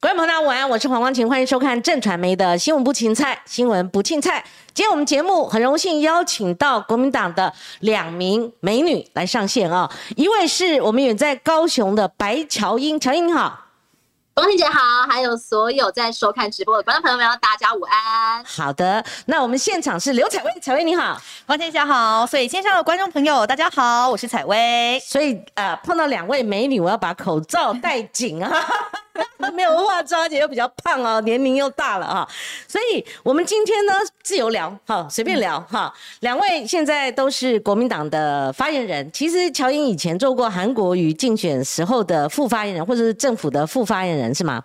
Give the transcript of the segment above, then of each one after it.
各位朋友大家，晚安，我是黄光琴，欢迎收看正传媒的新闻不芹菜，新闻不青菜。今天我们节目很荣幸邀请到国民党的两名美女来上线啊，一位是我们远在高雄的白乔英，乔英你好。光婷姐好，还有所有在收看直播的观众朋友们，大家午安。好的，那我们现场是刘彩薇，彩薇你好，光天姐好。所以线上的观众朋友大家好，我是彩薇。所以呃碰到两位美女，我要把口罩戴紧啊。没有化妆，而且又比较胖哦，年龄又大了啊，所以我们今天呢自由聊，哈随便聊哈。两位现在都是国民党的发言人，其实乔英以前做过韩国瑜竞选时候的副发言人，或者是政府的副发言人，是吗？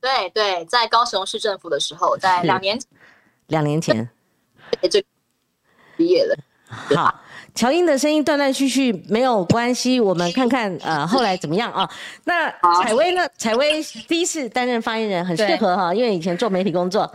对对，在高雄市政府的时候，在两年两年前，就毕业了。好。乔英的声音断断续续，没有关系，我们看看呃后来怎么样啊？那采薇呢？采薇第一次担任发言人，很适合哈，因为以前做媒体工作。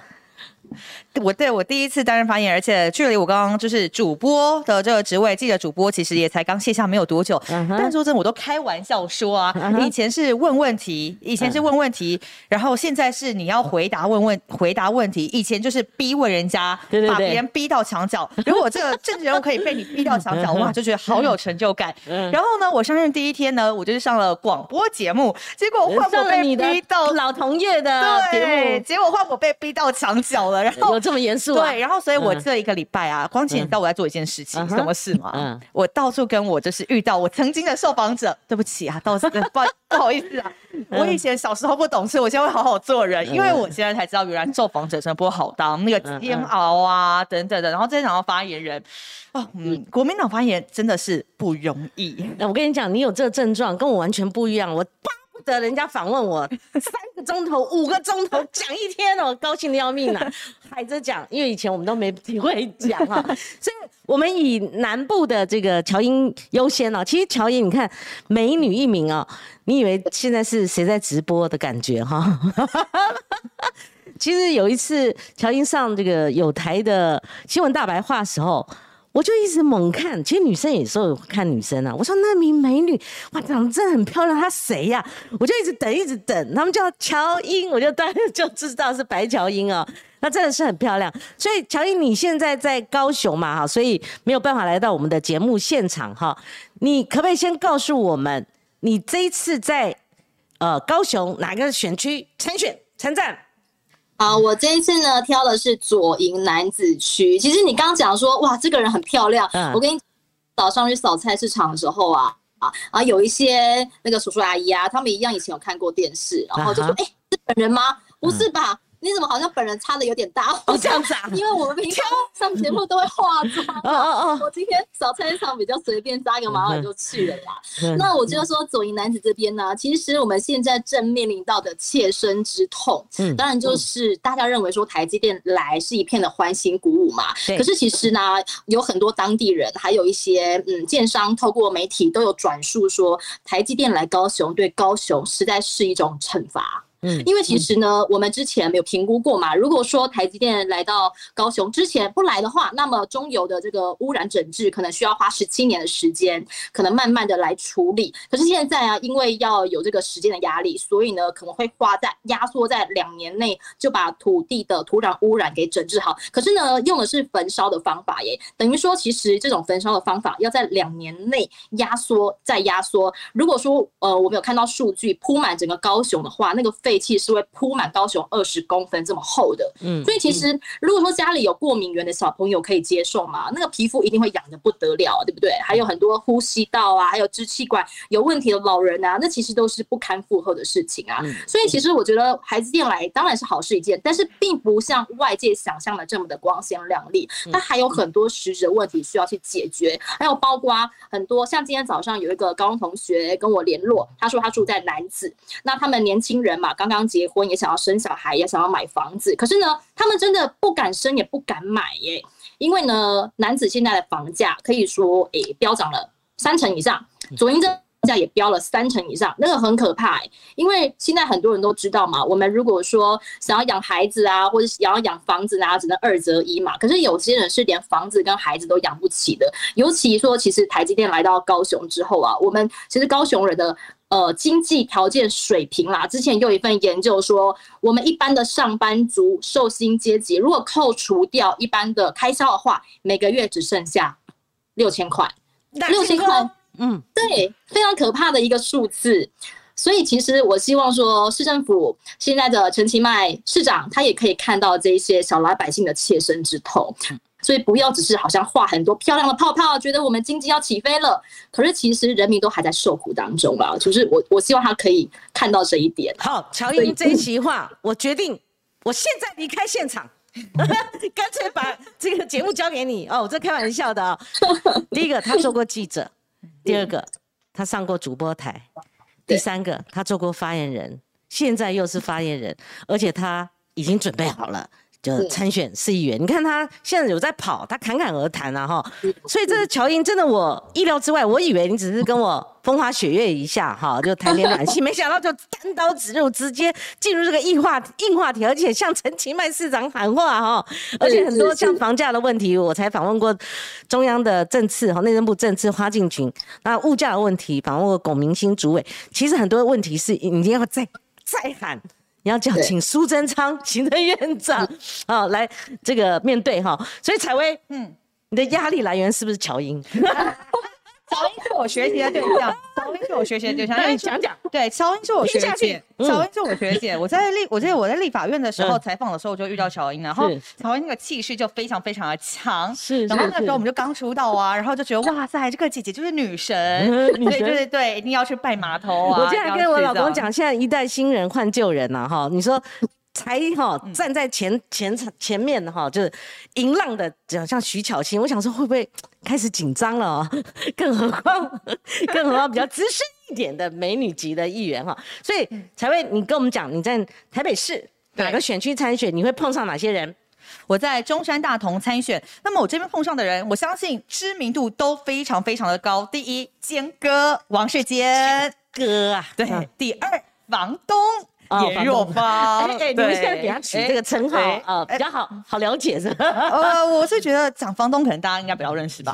我对我第一次担任发言，而且距离我刚刚就是主播的这个职位，记者主播其实也才刚卸下没有多久。但说真的，我都开玩笑说啊，以前是问问题，以前是问问题，然后现在是你要回答问问回答问题。以前就是逼问人家，把别人逼到墙角。如果这个政治人物可以被你逼到墙角，哇，就觉得好有成就感。然后呢，我上任第一天呢，我就是上了广播节目，结果换我被逼到老同业的节目，结果换我被逼到墙角了，然后。这么严肃对，然后所以我这一个礼拜啊，光前你知道我在做一件事情，什么事吗？嗯，我到处跟我就是遇到我曾经的受访者，对不起啊，到处 不不好意思啊，我以前小时候不懂事，我现在会好好做人，因为我现在才知道原来受访者真的不好当，那个煎熬啊等等的，然后再讲到发言人，哦，嗯，国民党发言真的是不容易。那我跟你讲，你有这个症状，跟我完全不一样，我。的人家访问我 三个钟头、五个钟头讲一天哦，高兴的要命啊！海着讲，因为以前我们都没机会讲啊，所以我们以南部的这个乔英优先哦。其实乔英，你看美女一名哦，你以为现在是谁在直播的感觉哈？其实有一次乔英上这个有台的新闻大白话时候。我就一直猛看，其实女生有时候看女生啊。我说那名美女，哇，长得真很漂亮，她谁呀？我就一直等，一直等，他们叫乔英，我就当然就知道是白乔英啊。那真的是很漂亮。所以乔英，你现在在高雄嘛？哈，所以没有办法来到我们的节目现场哈。你可不可以先告诉我们，你这一次在呃高雄哪个选区参选参战？好，我这一次呢挑的是左营男子区。其实你刚刚讲说，哇，这个人很漂亮。我跟你早上去扫菜市场的时候啊，啊啊，有一些那个叔叔阿姨啊，他们一样以前有看过电视，然后就说，哎，是本人吗？不是吧？你怎么好像本人差的有点大？哦，这样子啊？因为我们平常 上节目都会化妆。哦哦哦！我今天早餐场比较随便，扎个马尾就去了啦。那我就说左营男子这边呢，其实我们现在正面临到的切身之痛，嗯，当然就是大家认为说台积电来是一片的欢欣鼓舞嘛。可是其实呢，有很多当地人，还有一些嗯建商，透过媒体都有转述说，台积电来高雄对高雄实在是一种惩罚。嗯，因为其实呢，我们之前没有评估过嘛。如果说台积电来到高雄之前不来的话，那么中油的这个污染整治可能需要花十七年的时间，可能慢慢的来处理。可是现在啊，因为要有这个时间的压力，所以呢，可能会花在压缩在两年内就把土地的土壤污染给整治好。可是呢，用的是焚烧的方法耶，等于说其实这种焚烧的方法要在两年内压缩再压缩。如果说呃我们有看到数据铺满整个高雄的话，那个废废气是会铺满高雄二十公分这么厚的，嗯，所以其实如果说家里有过敏源的小朋友可以接受嘛，那个皮肤一定会痒的不得了，对不对？还有很多呼吸道啊，还有支气管有问题的老人啊，那其实都是不堪负荷的事情啊。所以其实我觉得孩子进来当然是好事一件，但是并不像外界想象的这么的光鲜亮丽，它还有很多实质的问题需要去解决，还有包括很多像今天早上有一个高中同学跟我联络，他说他住在南子，那他们年轻人嘛。刚刚结婚也想要生小孩，也想要买房子，可是呢，他们真的不敢生也不敢买耶，因为呢，男子现在的房价可以说诶飙涨了三成以上。左营这价也飙了三成以上，那个很可怕。因为现在很多人都知道嘛，我们如果说想要养孩子啊，或者想要养房子啊，只能二择一嘛。可是有些人是连房子跟孩子都养不起的。尤其说，其实台积电来到高雄之后啊，我们其实高雄人的呃经济条件水平啦，之前有一份研究说，我们一般的上班族、寿星阶级，如果扣除掉一般的开销的话，每个月只剩下六千块，六千块。嗯，对，非常可怕的一个数字，所以其实我希望说，市政府现在的陈其迈市长，他也可以看到这些小老百姓的切身之痛，所以不要只是好像画很多漂亮的泡泡，觉得我们经济要起飞了，可是其实人民都还在受苦当中啊。就是我我希望他可以看到这一点。好，乔英这一席话，我决定，我现在离开现场。干脆把这个节目交给你哦，我这开玩笑的啊。第一个，他做过记者。第二个，他上过主播台；第三个，他做过发言人，现在又是发言人，而且他已经准备好了。就参选市议员，你看他现在有在跑，他侃侃而谈啊哈，所以这个乔英真的我意料之外，我以为你只是跟我风花雪月一下哈，就谈点暖 气，没想到就单刀直入，直接进入这个硬话硬话题，而且向陈其迈市长喊话哈，而且很多像房价的问题，我才访问过中央的政次哈，内政部政次花敬群，那物价的问题访问过龚明星主委，其实很多问题是一定要再再喊。你要叫请苏贞昌 行政院长啊来这个面对哈，所以采薇，嗯，你的压力来源是不是乔英？乔英是我学习的对象，乔英是我学习的对象。那你讲讲，对，乔英是我学姐，乔英是我学姐。我在立，我记得我在立法院的时候采访的时候我就遇到乔英，然后乔英那个气势就非常非常的强。是，然后那时候我们就刚出道啊，然后就觉得哇塞，这个姐姐就是女神，对对对，一定要去拜码头啊。我现在跟我老公讲，现在一代新人换旧人了哈，你说。才哈站在前前场前面的哈，就是迎浪的，就像徐巧芯，我想说会不会开始紧张了哦？更何况，更何况比较资深一点的美女级的议员哈，所以才会你跟我们讲你在台北市哪个选区参选，你会碰上哪些人？我在中山大同参选，那么我这边碰上的人，我相信知名度都非常非常的高。第一，坚哥王世坚哥啊，对。第二，房东。颜若芳，哎，你们现在给他取这个称号啊，比较好好了解是吧？呃，我是觉得讲房东可能大家应该比较认识吧。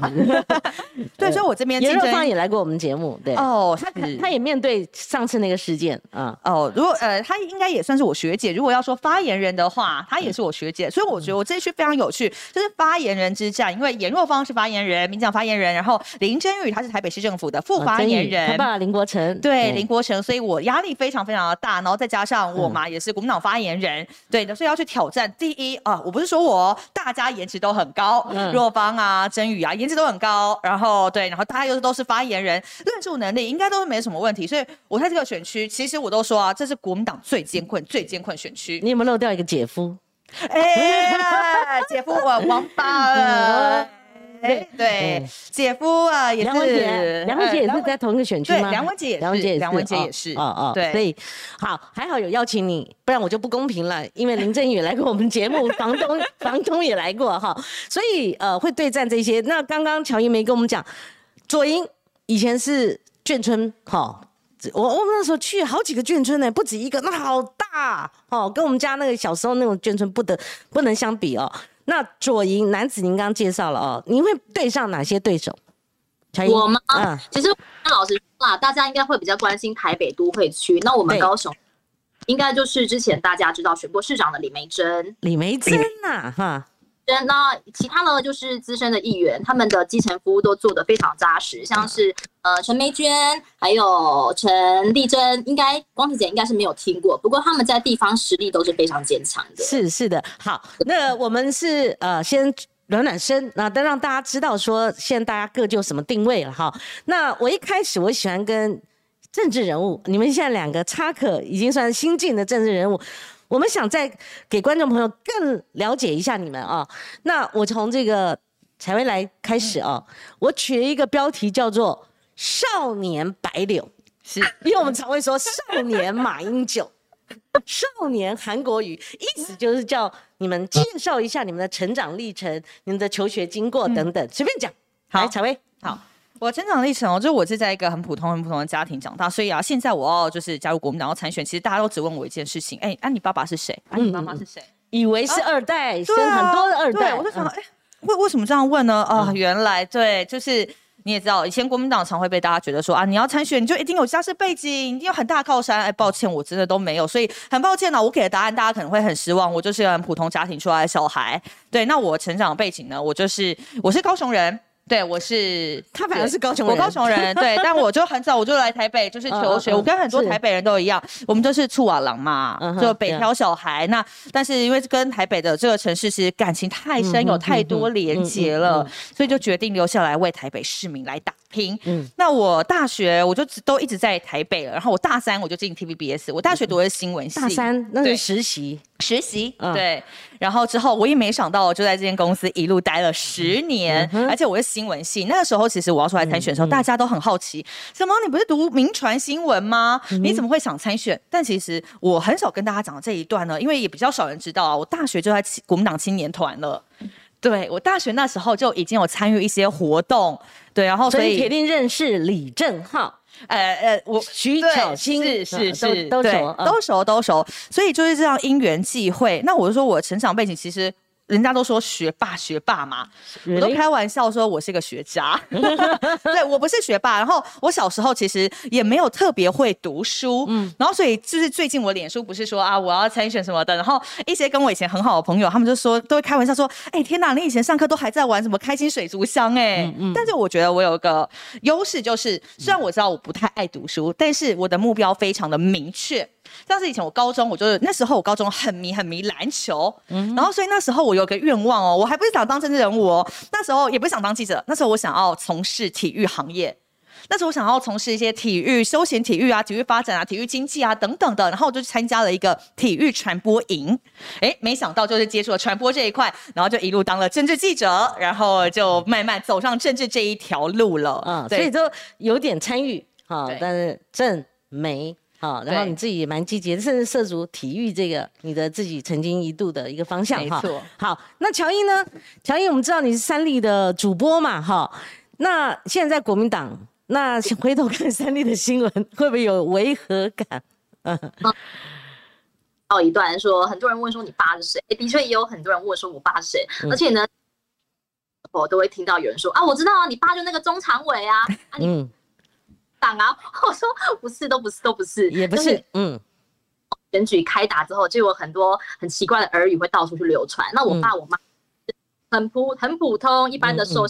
对，所以我这边颜若芳也来过我们节目，对哦，他他也面对上次那个事件啊。哦，如果呃，他应该也算是我学姐。如果要说发言人的话，他也是我学姐，所以我觉得我这一区非常有趣，就是发言人之战。因为颜若芳是发言人，民讲发言人，然后林真玉他是台北市政府的副发言人，他爸林国成，对林国成，所以我压力非常非常的大，然后再加。像我嘛，也是国民党发言人，对的，所以要去挑战。第一啊，我不是说我大家颜值都很高，若芳啊、真宇啊，颜值都很高。然后对，然后大家又是都是发言人，论述能力应该都是没什么问题。所以我在这个选区，其实我都说啊，这是国民党最艰困、最艰困选区。你有没有漏掉一个姐夫？哎，姐夫我王八了。对对，姐夫啊，也是梁文杰，梁文杰也是在同一个选区吗？梁文杰也是，梁文杰也是，哦哦，对，所以好，还好有邀请你，不然我就不公平了。因为林振宇来过我们节目，房东 房东也来过哈，所以呃会对战这些。那刚刚乔英梅跟我们讲，左营以前是眷村，哈，我我们那时候去好几个眷村呢，不止一个，那好大哦，跟我们家那个小时候那种眷村不得不能相比哦。那左营男子，您刚刚介绍了哦，您会对上哪些对手？我吗？嗯，其实老实说啦，大家应该会比较关心台北都会区。那我们高雄，应该就是之前大家知道选过市长的李梅珍。李梅珍呐，哈。那其他呢，就是资深的议员，他们的基层服务都做得非常扎实，像是呃陈梅娟，还有陈丽珍，应该光子姐应该是没有听过，不过他们在地方实力都是非常坚强的。是是的，好，那我们是呃先暖暖身，那都让大家知道说现在大家各就什么定位了哈。那我一开始我喜欢跟政治人物，你们现在两个插可已经算新晋的政治人物。我们想再给观众朋友更了解一下你们啊，那我从这个采薇来开始啊，我取了一个标题叫做“少年白柳”，是。因为我们常会说“少年马英九”，“少年韩国瑜”，意思就是叫你们介绍一下你们的成长历程、你们的求学经过等等，随便讲。好，采薇，好。我成长历程哦，就是我是在一个很普通、很普通的家庭长大，所以啊，现在我要就是加入国民党要参选，其实大家都只问我一件事情：哎，啊，你爸爸是谁？啊，你妈妈是谁？以为是二代，生很多的二代，我就想，哎，为为什么这样问呢？啊，原来对，就是你也知道，以前国民党常会被大家觉得说啊，你要参选你就一定有家世背景，一定有很大靠山。哎，抱歉，我真的都没有，所以很抱歉呢，我给的答案大家可能会很失望。我就是很普通家庭出来的小孩。对，那我成长背景呢？我就是我是高雄人。对，我是他反而是高雄人，我高雄人，对，但我就很早我就来台北，就是求学。我跟很多台北人都一样，我们就是醋瓦郎嘛，就北漂小孩。那但是因为跟台北的这个城市是感情太深，有太多连结了，所以就决定留下来为台北市民来打拼。嗯，那我大学我就都一直在台北了，然后我大三我就进 TVBS，我大学读的是新闻系，大三那是实习。实习对，然后之后我也没想到，我就在这间公司一路待了十年，而且我是新闻系。那个时候其实我要出来参选的时候，大家都很好奇，什么你不是读名传新闻吗？你怎么会想参选？但其实我很少跟大家讲这一段呢，因为也比较少人知道啊。我大学就在国民党青年团了，对我大学那时候就已经有参与一些活动，对，然后所以铁定认识李正浩。呃呃，我徐巧芯是是是，都熟都熟都熟，所以就是这样因缘际会。那我就说我成长背景其实。人家都说学霸学霸嘛，我都开玩笑说我是个学渣。对我不是学霸，然后我小时候其实也没有特别会读书，嗯，然后所以就是最近我脸书不是说啊我要参选什么的，然后一些跟我以前很好的朋友，他们就说都会开玩笑说，哎天哪，你以前上课都还在玩什么开心水族箱哎，但是我觉得我有一个优势就是，虽然我知道我不太爱读书，但是我的目标非常的明确。像是以前我高中，我就是那时候我高中很迷很迷篮球，嗯然后所以那时候我有个愿望哦，我还不是想当政治人物哦，那时候也不是想当记者，那时候我想要从事体育行业，那时候我想要从事一些体育、休闲体育啊、体育发展啊、体育经济啊等等的，然后我就参加了一个体育传播营，哎，没想到就是接触了传播这一块，然后就一路当了政治记者，然后就慢慢走上政治这一条路了，嗯，所以就有点参与哈，但是政没。好，然后你自己也蛮积极，甚至涉足体育这个你的自己曾经一度的一个方向哈。没错。好，那乔伊呢？乔伊，我们知道你是三立的主播嘛？哈，那现在在国民党，那回头看三立的新闻，会不会有违和感？嗯。哦，一段说，很多人问说你爸是谁？的确也有很多人问说我爸是谁，而且呢，我都会听到有人说啊，我知道啊，你爸就那个中常委啊。嗯。党啊！我说不是，都不是，都不是，也不是。嗯，选举开打之后，就有很多很奇怪的耳语会到处去流传。那我爸我妈很普很普通一般的受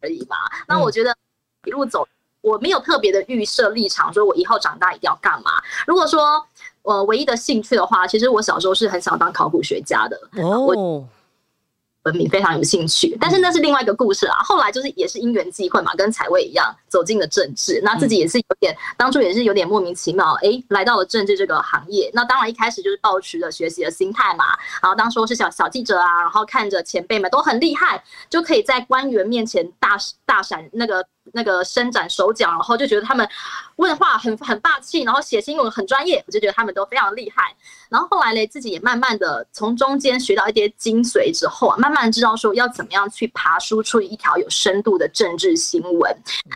而已嘛。那我觉得一路走，我没有特别的预设立场，说我以后长大一定要干嘛。如果说我唯一的兴趣的话，其实我小时候是很想当考古学家的。哦。文明非常有兴趣，但是那是另外一个故事啦。后来就是也是因缘际会嘛，跟采薇一样走进了政治。那自己也是有点，当初也是有点莫名其妙，哎，来到了政治这个行业。那当然一开始就是抱持着学习的心态嘛。然后当初是小小记者啊，然后看着前辈们都很厉害，就可以在官员面前大大闪那个。那个伸展手脚，然后就觉得他们问话很很霸气，然后写新闻很专业，我就觉得他们都非常厉害。然后后来嘞，自己也慢慢的从中间学到一些精髓之后啊，慢慢知道说要怎么样去爬输出一条有深度的政治新闻。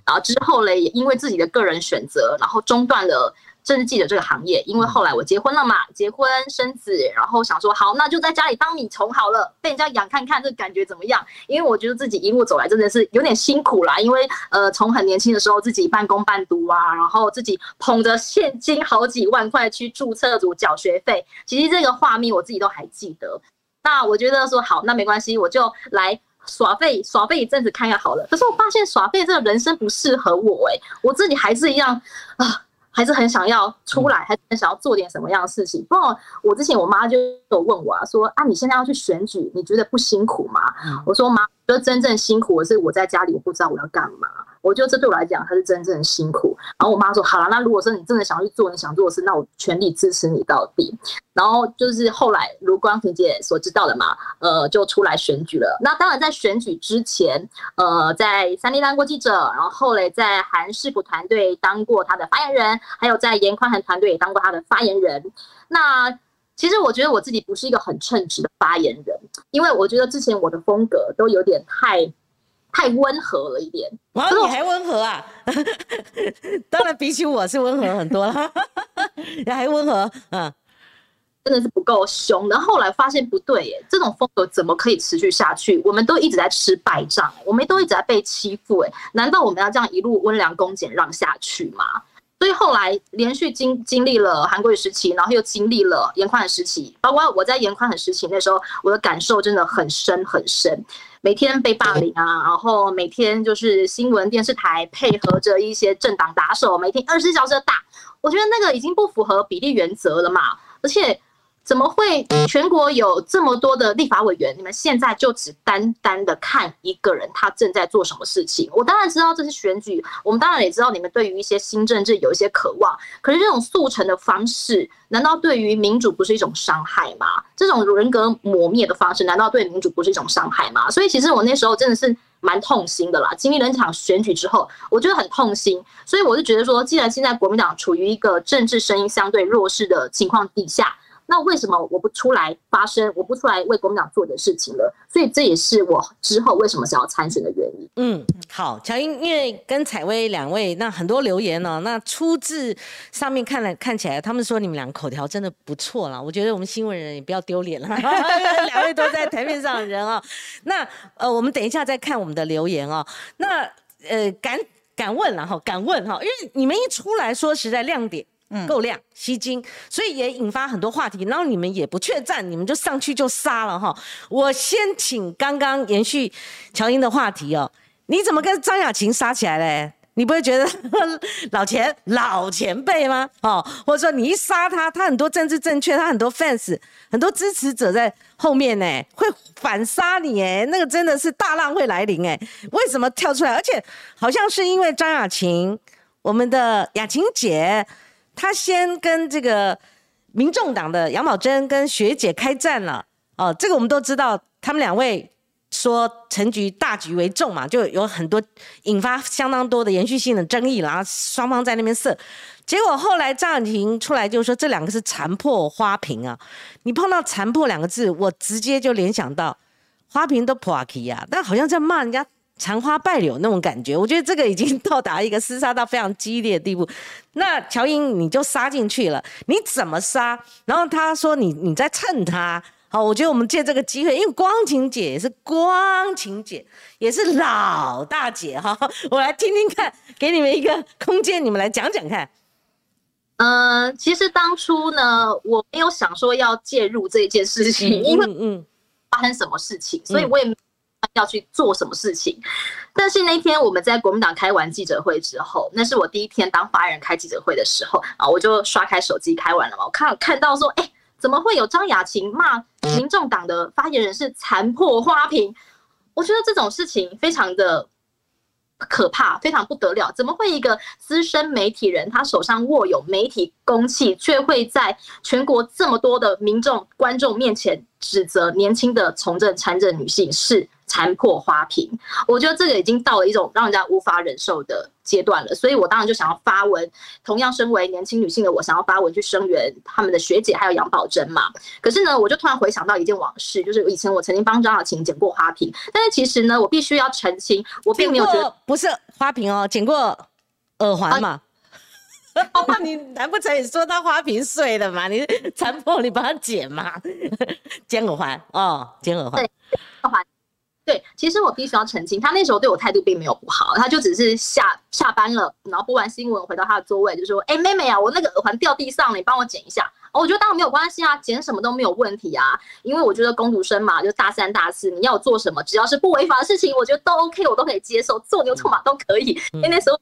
然后之后嘞，也因为自己的个人选择，然后中断了。政治记者这个行业，因为后来我结婚了嘛，结婚生子，然后想说好，那就在家里当米虫好了，被人家养看看，这感觉怎么样？因为我觉得自己一路走来真的是有点辛苦啦，因为呃，从很年轻的时候自己半工半读啊，然后自己捧着现金好几万块去注册组缴学费，其实这个画面我自己都还记得。那我觉得说好，那没关系，我就来耍废耍废一阵子看看好了。可是我发现耍废这个人生不适合我哎，我自己还是一样啊。还是很想要出来，还是很想要做点什么样的事情。不过我之前我妈就有问我啊，说啊，你现在要去选举，你觉得不辛苦吗？我说妈，觉得真正辛苦的是我在家里，我不知道我要干嘛。我觉得这对我来讲，它是真正的辛苦。然后我妈说：“好了，那如果说你真的想要去做你想做的事，那我全力支持你到底。”然后就是后来如光婷姐所知道的嘛，呃，就出来选举了。那当然在选举之前，呃，在三立当过记者，然后后来在韩世普团队当过他的发言人，还有在严宽恒团队也当过他的发言人。那其实我觉得我自己不是一个很称职的发言人，因为我觉得之前我的风格都有点太。太温和了一点。哇，你还温和啊？当然比起我是温和很多了，你 还温和，嗯。真的是不够凶，然后后来发现不对耶，这种风格怎么可以持续下去？我们都一直在吃败仗，我们都一直在被欺负，哎，难道我们要这样一路温良恭俭让下去吗？所以后来连续经经历了韩国时期，然后又经历了严宽的时期，包括我在严宽很时期那时候，我的感受真的很深很深，每天被霸凌啊，然后每天就是新闻电视台配合着一些政党打手，每天二十四小时打，我觉得那个已经不符合比例原则了嘛，而且。怎么会全国有这么多的立法委员？你们现在就只单单的看一个人，他正在做什么事情？我当然知道这是选举，我们当然也知道你们对于一些新政治有一些渴望。可是这种速成的方式，难道对于民主不是一种伤害吗？这种人格磨灭的方式，难道对民主不是一种伤害吗？所以其实我那时候真的是蛮痛心的啦。经历了这场选举之后，我觉得很痛心。所以我就觉得说，既然现在国民党处于一个政治声音相对弱势的情况底下。那为什么我不出来发声，我不出来为国民党做点事情了？所以这也是我之后为什么想要参选的原因。嗯，好，乔英，因为跟采薇两位，那很多留言呢，那出自上面看来看起来，他们说你们两个口条真的不错了。我觉得我们新闻人也不要丢脸了，两位都在台面上的人啊。那呃，我们等一下再看我们的留言啊。那呃，敢敢问了哈，敢问哈，因为你们一出来说实在亮点。够亮，吸睛，所以也引发很多话题。然后你们也不怯战，你们就上去就杀了哈。我先请刚刚延续乔英的话题哦，你怎么跟张雅琴杀起来嘞？你不会觉得 老前老前辈吗？哦，或者说你一杀他，他很多政治正确，他很多 fans，很多支持者在后面呢，会反杀你哎，那个真的是大浪会来临哎。为什么跳出来？而且好像是因为张雅琴，我们的雅琴姐。他先跟这个民众党的杨宝珍跟学姐开战了，哦，这个我们都知道，他们两位说陈局大局为重嘛，就有很多引发相当多的延续性的争议然后双方在那边射，结果后来张婉婷出来就说这两个是残破花瓶啊，你碰到残破两个字，我直接就联想到花瓶都破啊，但好像在骂人家。残花败柳那种感觉，我觉得这个已经到达一个厮杀到非常激烈的地步。那乔英你就杀进去了，你怎么杀？然后他说你你在蹭他。好，我觉得我们借这个机会，因为光晴姐也是光晴姐，也是老大姐 哈，我来听听看，给你们一个空间，你们来讲讲看。嗯，其实当初呢，我没有想说要介入这件事情，因为嗯，发生什么事情，所以我也。要去做什么事情？但是那天我们在国民党开完记者会之后，那是我第一天当发言人开记者会的时候啊，我就刷开手机开完了嘛，我看看到说，哎，怎么会有张雅琴骂民众党的发言人是残破花瓶？我觉得这种事情非常的。可怕，非常不得了！怎么会一个资深媒体人，他手上握有媒体公器，却会在全国这么多的民众观众面前指责年轻的从政参政女性是？残破花瓶，我觉得这个已经到了一种让人家无法忍受的阶段了，所以我当然就想要发文。同样身为年轻女性的我，想要发文去声援他们的学姐还有杨宝珍嘛。可是呢，我就突然回想到一件往事，就是以前我曾经帮张小琴剪过花瓶，但是其实呢，我必须要澄清，我并没有觉得不是花瓶哦，剪过耳环嘛。你难不成你说他花瓶碎了嘛？你残破，你帮他剪嘛？剪耳环哦，剪耳环，耳环。对，其实我必须要澄清，他那时候对我态度并没有不好，他就只是下下班了，然后播完新闻回到他的座位，就说：“哎，妹妹啊，我那个耳环掉地上了，你帮我捡一下。”哦我觉得当然没有关系啊，捡什么都没有问题啊，因为我觉得工读生嘛，就大三大四，你要做什么，只要是不违法的事情，我觉得都 OK，我都可以接受，做牛做马都可以。因为那时候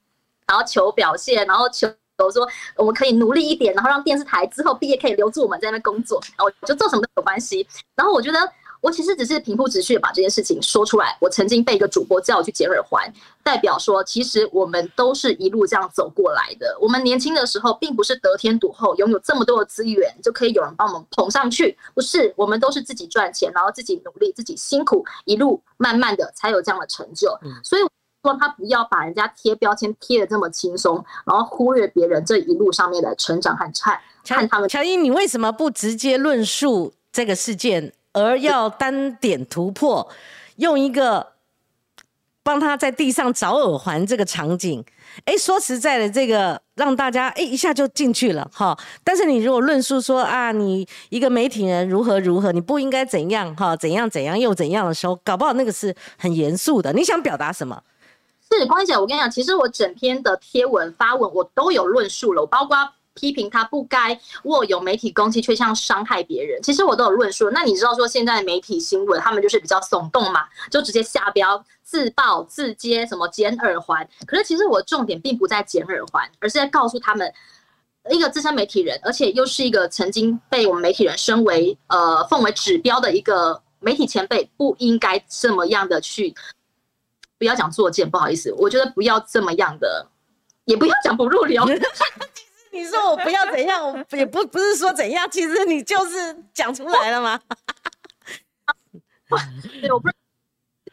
然后求表现，然后求说我们可以努力一点，然后让电视台之后毕业可以留住我们在那边工作，然后就做什么都有关系。然后我觉得。我其实只是平铺直叙的把这件事情说出来。我曾经被一个主播叫我去剪耳环，代表说，其实我们都是一路这样走过来的。我们年轻的时候，并不是得天独厚，拥有这么多的资源就可以有人帮我们捧上去，不是？我们都是自己赚钱，然后自己努力，自己辛苦，一路慢慢的才有这样的成就。所以说，他不要把人家贴标签贴的这么轻松，然后忽略别人这一路上面的成长和看看他们。乔伊，你为什么不直接论述这个事件？而要单点突破，用一个帮他在地上找耳环这个场景，哎，说实在的，这个让大家哎一下就进去了哈。但是你如果论述说啊，你一个媒体人如何如何，你不应该怎样哈，怎样怎样又怎样的时候，搞不好那个是很严肃的。你想表达什么？是光姐，我跟你讲，其实我整篇的贴文发文我都有论述了，我包括。批评他不该握有媒体公器，却像伤害别人。其实我都有论述。那你知道说现在的媒体新闻，他们就是比较耸动嘛，就直接下标自爆自揭什么剪耳环。可是其实我重点并不在剪耳环，而是在告诉他们，一个资深媒体人，而且又是一个曾经被我们媒体人身为呃奉为指标的一个媒体前辈，不应该这么样的去，不要讲作贱，不好意思，我觉得不要这么样的，也不要讲不入流。你说我不要怎样，也不不是说怎样，其实你就是讲出来了吗？对，我不是，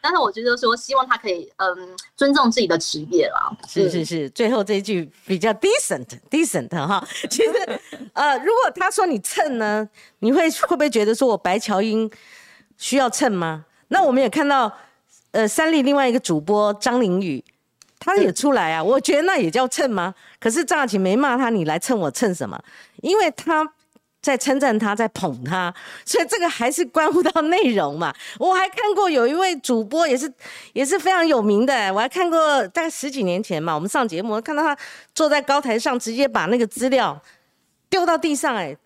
但是我觉得说，希望他可以嗯尊重自己的职业啦。是是是，最后这一句比较 decent decent 哈。其实呃，如果他说你蹭呢，你会会不会觉得说我白乔英需要蹭吗？那我们也看到呃三立另外一个主播张玲宇。他也出来啊，我觉得那也叫蹭吗？可是张雅琴没骂他，你来蹭我蹭什么？因为他在称赞他，在捧他，所以这个还是关乎到内容嘛。我还看过有一位主播也是也是非常有名的，我还看过大概十几年前嘛，我们上节目看到他坐在高台上，直接把那个资料丢到地上，哎，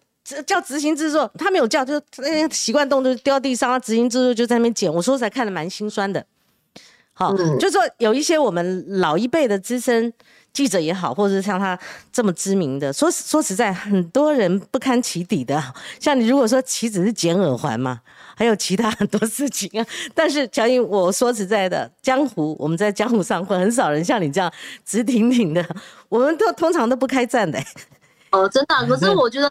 叫执行制作，他没有叫，就那习惯动作丢到地上，他执行制作就在那边捡。我说实在看的蛮心酸的。好，就说有一些我们老一辈的资深记者也好，或者是像他这么知名的，说说实在，很多人不堪其底的。像你如果说岂止是捡耳环嘛，还有其他很多事情啊。但是乔英，我说实在的，江湖我们在江湖上混，很少人像你这样直挺挺的，我们都通常都不开战的。哦，真的，可是 我觉得。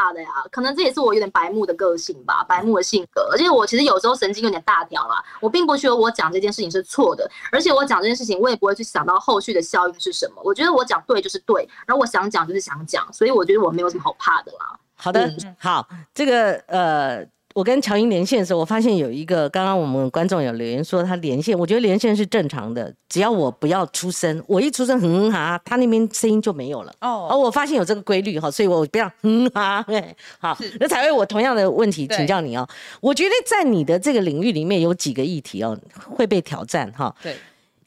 大的呀，可能这也是我有点白目的个性吧，白目的性格。而且我其实有时候神经有点大条啦，我并不觉得我讲这件事情是错的，而且我讲这件事情，我也不会去想到后续的效应是什么。我觉得我讲对就是对，然后我想讲就是想讲，所以我觉得我没有什么好怕的啦。好的，好，这个呃。我跟乔英连线的时候，我发现有一个刚刚我们观众有留言说他连线，我觉得连线是正常的，只要我不要出声，我一出声哼哈，他那边声音就没有了。哦，而我发现有这个规律哈，所以我不要哼哈。好，那才会我同样的问题请教你哦。我觉得在你的这个领域里面有几个议题哦会被挑战哈。对，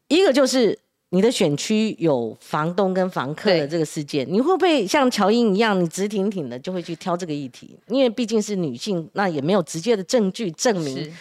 一个就是。你的选区有房东跟房客的这个事件，你会不会像乔英一样，你直挺挺的就会去挑这个议题？因为毕竟是女性，那也没有直接的证据证明。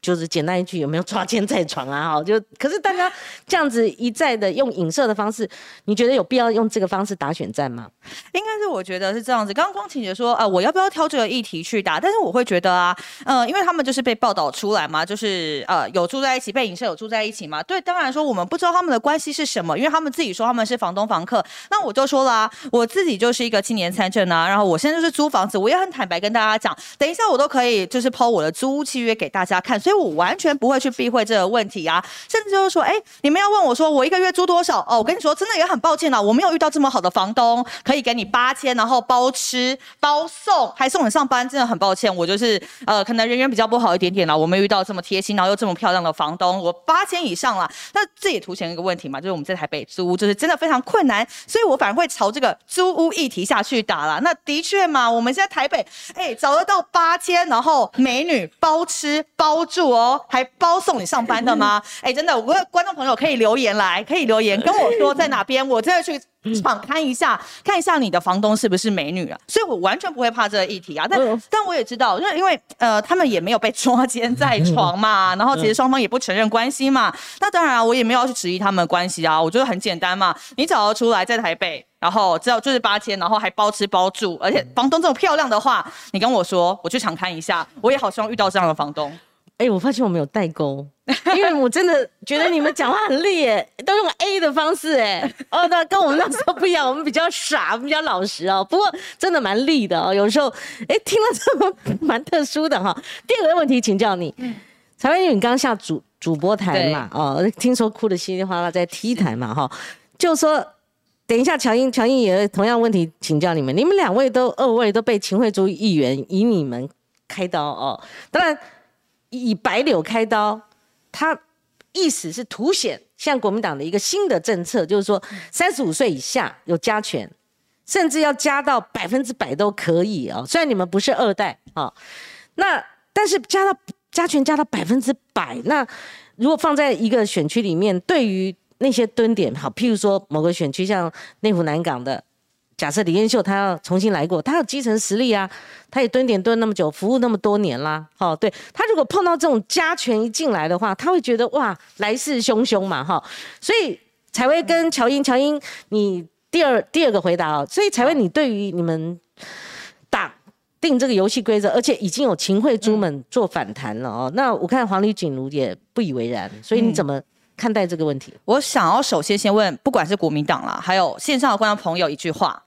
就是简单一句，有没有抓奸在床啊？哈，就可是大家这样子一再的用影射的方式，你觉得有必要用这个方式打选战吗？应该是我觉得是这样子。刚刚光晴姐说啊，我要不要挑这个议题去打？但是我会觉得啊，呃，因为他们就是被报道出来嘛，就是呃有住在一起，被影射有住在一起嘛。对，当然说我们不知道他们的关系是什么，因为他们自己说他们是房东房客。那我就说了，啊我自己就是一个青年参政啊，然后我现在就是租房子，我也很坦白跟大家讲，等一下我都可以就是抛我的租屋契约给大家看。所以我完全不会去避讳这个问题啊，甚至就是说，哎，你们要问我说，我一个月租多少？哦，我跟你说，真的也很抱歉了，我没有遇到这么好的房东，可以给你八千，然后包吃包送，还送你上班，真的很抱歉，我就是呃，可能人缘比较不好一点点啦，我没有遇到这么贴心，然后又这么漂亮的房东，我八千以上了，那这也凸显一个问题嘛，就是我们在台北租就是真的非常困难，所以我反而会朝这个租屋议题下去打了。那的确嘛，我们现在台北，哎，找得到八千，然后美女包吃包住哦。还包送你上班的吗？哎，真的，我观众朋友可以留言来，可以留言跟我说在哪边，我真的去访看一下，看一下你的房东是不是美女啊？所以我完全不会怕这个议题啊。但但我也知道，因为因为呃，他们也没有被抓奸在床嘛，然后其实双方也不承认关系嘛。那当然，我也没有要去质疑他们的关系啊。我觉得很简单嘛，你找得出来在台北，然后只要就是八千，然后还包吃包住，而且房东这么漂亮的话，你跟我说，我去常看一下。我也好希望遇到这样的房东。哎，我发现我们有代沟，因为我真的觉得你们讲话很厉耶，都用 A 的方式哎，哦，那跟我们那时候不一样，我们比较傻，我们比较老实哦。不过真的蛮厉的哦，有时候哎听了这么 蛮特殊的哈。第二个问题请教你，蔡文宇，你刚下主主播台嘛？哦，听说哭的稀里哗啦在 T 台嘛？哈，就说等一下，乔英，乔英也同样问题请教你们，你们两位都二位都被秦惠珠议员以你们开刀哦，当然。以白柳开刀，他意思是凸显像国民党的一个新的政策，就是说三十五岁以下有加权，甚至要加到百分之百都可以哦。虽然你们不是二代啊，那但是加到加权加到百分之百，那如果放在一个选区里面，对于那些蹲点好，譬如说某个选区像内湖南港的。假设李彦秀他要重新来过，他有基层实力啊，他也蹲点蹲那么久，服务那么多年啦。哦，对他如果碰到这种加权一进来的话，他会觉得哇，来势汹汹嘛，哈。所以采薇跟乔英，乔英你第二第二个回答哦。所以采薇，你对于你们打定这个游戏规则，而且已经有秦惠珠们做反弹了哦。那我看黄丽锦如也不以为然，所以你怎么？看待这个问题，我想要首先先问，不管是国民党啦，还有线上的观众朋友一句话：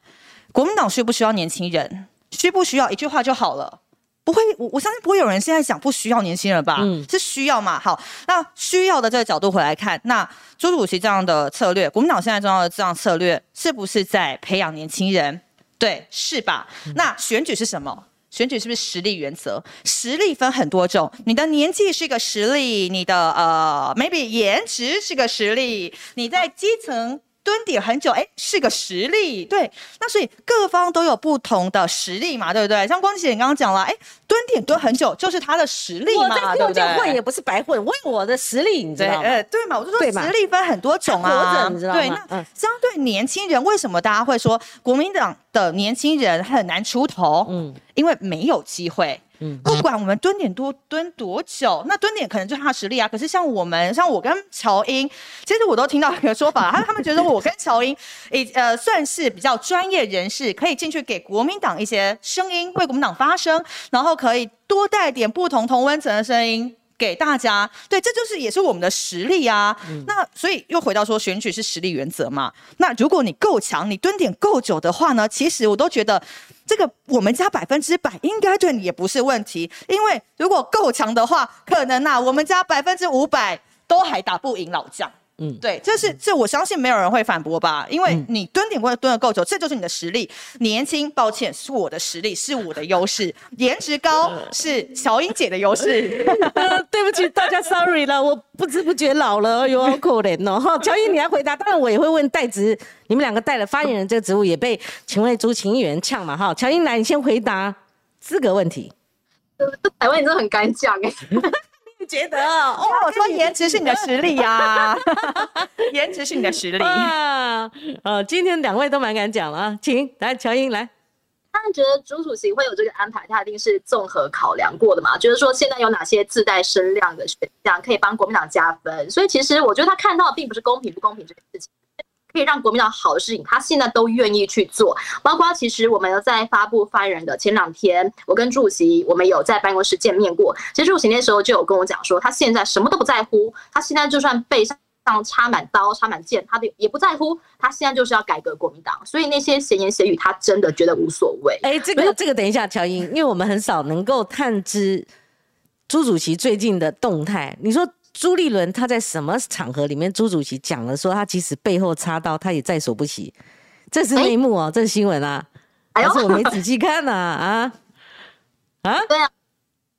国民党需不需要年轻人？需不需要？一句话就好了，不会，我我相信不会有人现在讲不需要年轻人吧？嗯，是需要嘛？好，那需要的这个角度回来看，那朱主席这样的策略，国民党现在重要的这样策略，是不是在培养年轻人？对，是吧？那选举是什么？选举是不是实力原则？实力分很多种，你的年纪是一个实力，你的呃，maybe 颜值是个实力，你在基层。蹲点很久，哎，是个实力，对。那所以各方都有不同的实力嘛，对不对？像光姐你刚刚讲了，哎，蹲点蹲很久就是他的实力嘛，对不对？混也不是白混，我有我的实力，你知道吗？呃，对嘛，我就说实力分很多种啊，对。那相对年轻人，为什么大家会说国民党的年轻人很难出头？嗯，因为没有机会。不管我们蹲点多蹲多久，那蹲点可能就是他实力啊。可是像我们，像我跟乔英，其实我都听到一个说法，他他们觉得我跟乔英，以呃，算是比较专业人士，可以进去给国民党一些声音，为国民党发声，然后可以多带点不同同温层的声音。给大家，对，这就是也是我们的实力啊。那所以又回到说，选举是实力原则嘛。那如果你够强，你蹲点够久的话呢，其实我都觉得这个我们家百分之百应该对你也不是问题。因为如果够强的话，可能呐，我们家百分之五百都还打不赢老将。嗯，对，这是这我相信没有人会反驳吧，因为你蹲点或者蹲的够久，这就是你的实力。年轻，抱歉，是我的实力，是我的优势。颜值高是乔英姐的优势。对不起，大家 sorry 了，我不知不觉老了，哎呦，好可怜哦。哈，乔英，你来回答，当然我也会问代职，你们两个带了发言人这个职务，也被秦惠珠秦议员呛嘛。哈，乔英来，你先回答资格问题。台湾你真的很敢讲哎。觉得哦，我说颜值是你的实力呀，颜值是你的实力啊。呃，今天两位都蛮敢讲了啊，请来乔英来。他们觉得朱主席会有这个安排，他一定是综合考量过的嘛？就是说现在有哪些自带声量的选项可以帮国民党加分？所以其实我觉得他看到并不是公平不公平这件事情。可以让国民党好的事情，他现在都愿意去做。包括其实我们在发布发言人的前两天，我跟朱主席我们有在办公室见面过。其实朱主席那时候就有跟我讲说，他现在什么都不在乎，他现在就算背上插满刀、插满剑，他都也不在乎。他现在就是要改革国民党，所以那些闲言闲语，他真的觉得无所谓。哎，这个这个，等一下，乔英，因为我们很少能够探知朱主席最近的动态。你说。朱立伦他在什么场合里面？朱主席讲了说，他即使背后插刀，他也在所不惜。这是内幕哦，这是新闻啊，还是我没仔细看呢？啊啊，对啊，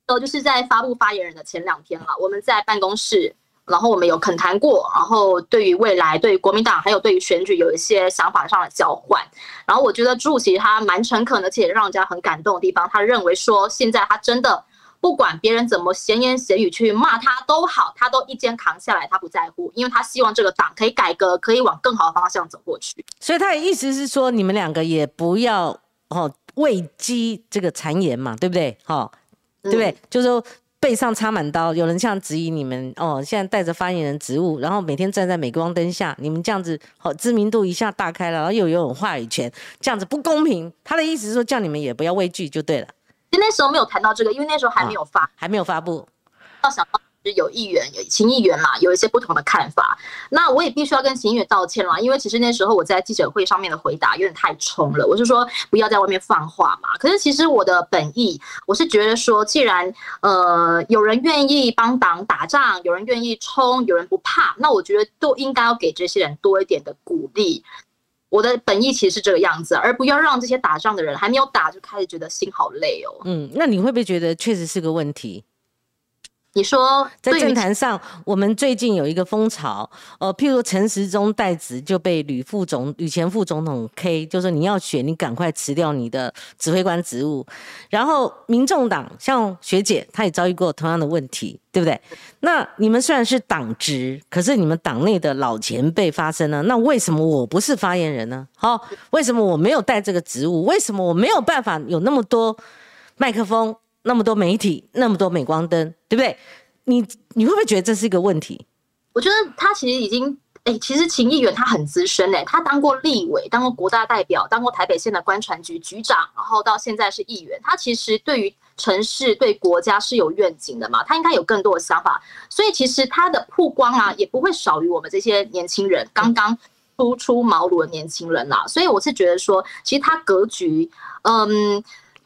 都就是在发布发言人的前两天了，我们在办公室，然后我们有恳谈过，然后对于未来，对于国民党，还有对于选举，有一些想法上的交换。然后我觉得朱主席他蛮诚恳的，而且让人家很感动的地方，他认为说，现在他真的。不管别人怎么闲言闲语去骂他都好，他都一肩扛下来，他不在乎，因为他希望这个党可以改革，可以往更好的方向走过去。所以他的意思是说，你们两个也不要哦畏机这个谗言嘛，对不对？哈，对不对？就是说背上插满刀，有人这样质疑你们哦，现在带着发言人职务，然后每天站在镁光灯下，你们这样子好知名度一下大开了，然后又有话语权，这样子不公平。他的意思是说，叫你们也不要畏惧就对了。那时候没有谈到这个，因为那时候还没有发，还没有发布。要想到有议员、有秦议员嘛，有一些不同的看法。那我也必须要跟秦议员道歉了，因为其实那时候我在记者会上面的回答有点太冲了。我是说不要在外面放话嘛。可是其实我的本意，我是觉得说，既然呃有人愿意帮党打仗，有人愿意冲，有人不怕，那我觉得都应该要给这些人多一点的鼓励。我的本意其实是这个样子，而不要让这些打仗的人还没有打就开始觉得心好累哦。嗯，那你会不会觉得确实是个问题？你说在政坛上，我们最近有一个风潮，呃，譬如陈时中代职就被吕副总、吕前副总统 K，就说你要选，你赶快辞掉你的指挥官职务。然后民众党像学姐，她也遭遇过同样的问题，对不对？那你们虽然是党职，可是你们党内的老前辈发生了，那为什么我不是发言人呢？好，为什么我没有带这个职务？为什么我没有办法有那么多麦克风？那么多媒体，那么多镁光灯，对不对？你你会不会觉得这是一个问题？我觉得他其实已经，哎，其实秦议员他很资深嘞，他当过立委，当过国大代表，当过台北县的官船局局长，然后到现在是议员。他其实对于城市、对国家是有愿景的嘛，他应该有更多的想法。所以其实他的曝光啊，也不会少于我们这些年轻人，刚刚初出茅庐的年轻人啦。所以我是觉得说，其实他格局，嗯。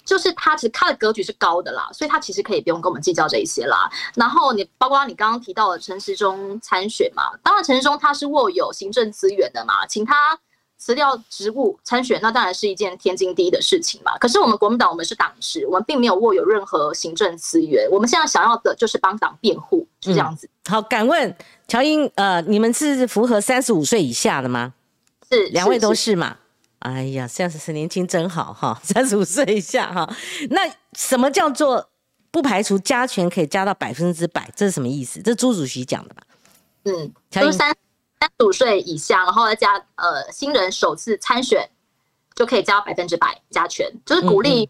就是他其实他的格局是高的啦，所以他其实可以不用跟我们计较这一些啦。然后你包括你刚刚提到的陈时中参选嘛，当然陈时中他是握有行政资源的嘛，请他辞掉职务参选，那当然是一件天经地义的事情嘛。可是我们国民党我们是党职，我们并没有握有任何行政资源，我们现在想要的就是帮党辩护，是这样子。好，敢问乔英，呃，你们是符合三十五岁以下的吗？是，两位都是嘛？哎呀，这样子是年轻真好哈，三十五岁以下哈。那什么叫做不排除加权可以加到百分之百？这是什么意思？这是朱主席讲的吧？嗯，就是三三十五岁以下，然后再加呃新人首次参选就可以加百分之百加权，就是鼓励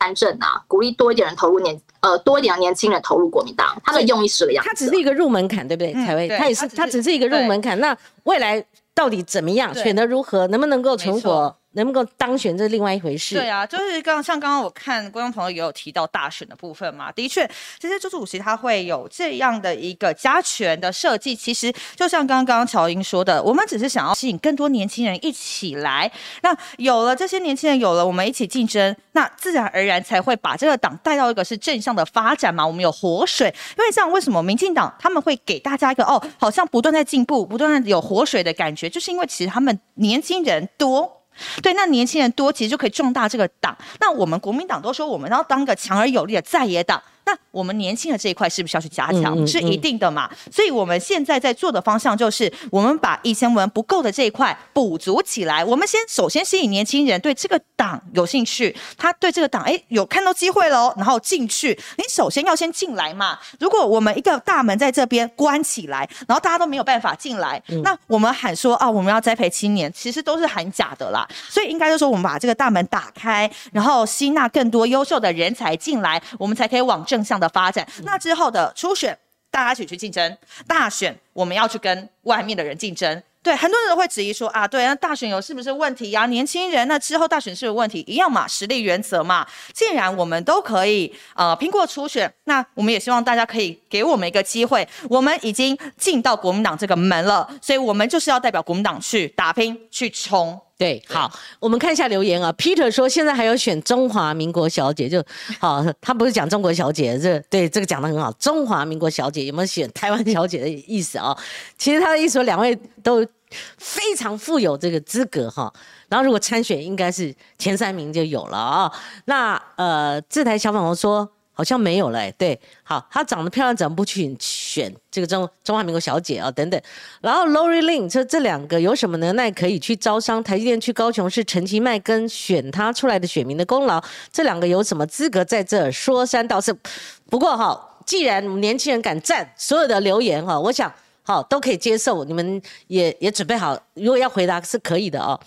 参政啊，鼓励多一点人投入年呃多一点的年轻人投入国民党。他的用意是个样，它只是一个入门槛，对不对？才会，它也是，它只是一个入门槛。那未来。到底怎么样？选的如何？能不能够存活？能不能当选，这是另外一回事。对啊，就是刚像刚刚我看观众朋友也有提到大选的部分嘛，的确，这些朱主席他会有这样的一个加权的设计。其实就像刚刚乔英说的，我们只是想要吸引更多年轻人一起来。那有了这些年轻人，有了我们一起竞争，那自然而然才会把这个党带到一个是正向的发展嘛。我们有活水，因为像为什么民进党他们会给大家一个哦，好像不断在进步，不断有活水的感觉，就是因为其实他们年轻人多。对，那年轻人多，其实就可以壮大这个党。那我们国民党都说，我们要当个强而有力的在野党。那我们年轻的这一块是不是要去加强？是一定的嘛。所以我们现在在做的方向就是，我们把以前我们不够的这一块补足起来。我们先首先吸引年轻人对这个党有兴趣，他对这个党哎有看到机会喽，然后进去。你首先要先进来嘛。如果我们一个大门在这边关起来，然后大家都没有办法进来，那我们喊说啊，我们要栽培青年，其实都是喊假的啦。所以应该就说，我们把这个大门打开，然后吸纳更多优秀的人才进来，我们才可以往。正向的发展，那之后的初选，大家一起去竞争；大选，我们要去跟外面的人竞争。对，很多人都会质疑说啊，对，那大选有是不是问题呀？年轻人，那之后大选是有问题，一样嘛，实力原则嘛。既然我们都可以呃拼过初选，那我们也希望大家可以给我们一个机会。我们已经进到国民党这个门了，所以我们就是要代表国民党去打拼，去冲。对，好，我们看一下留言啊。Peter 说现在还有选中华民国小姐，就好，他不是讲中国小姐，这对这个讲的很好。中华民国小姐有没有选台湾小姐的意思啊？其实他的意思说两位都非常富有这个资格哈。然后如果参选，应该是前三名就有了啊。那呃，这台小粉红说。好像没有了，对，好，她长得漂亮，怎么不去选这个中中华民国小姐啊？等等，然后 Lori Lin 这这两个有什么能耐可以去招商？台积电去高雄是陈其迈跟选他出来的选民的功劳，这两个有什么资格在这说三道四？不过哈，既然年轻人敢站，所有的留言哈，我想好都可以接受，你们也也准备好，如果要回答是可以的哦。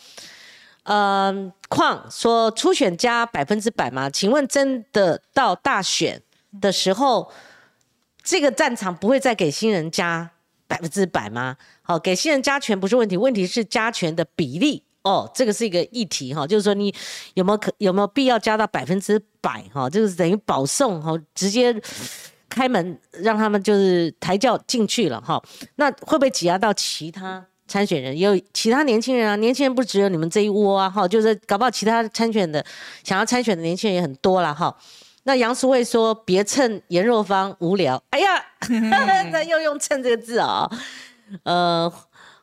嗯，况说初选加百分之百吗？请问真的到大选的时候，这个战场不会再给新人加百分之百吗？好，给新人加权不是问题，问题是加权的比例哦，这个是一个议题哈，就是说你有没有可有没有必要加到百分之百哈？这个是等于保送哈，直接开门让他们就是抬轿进去了哈，那会不会挤压到其他？参选人也有其他年轻人啊，年轻人不只有你们这一窝啊，哈，就是搞不好其他参选的想要参选的年轻人也很多了哈。那杨淑慧说别蹭颜若芳无聊，哎呀，那又用蹭这个字啊，呃，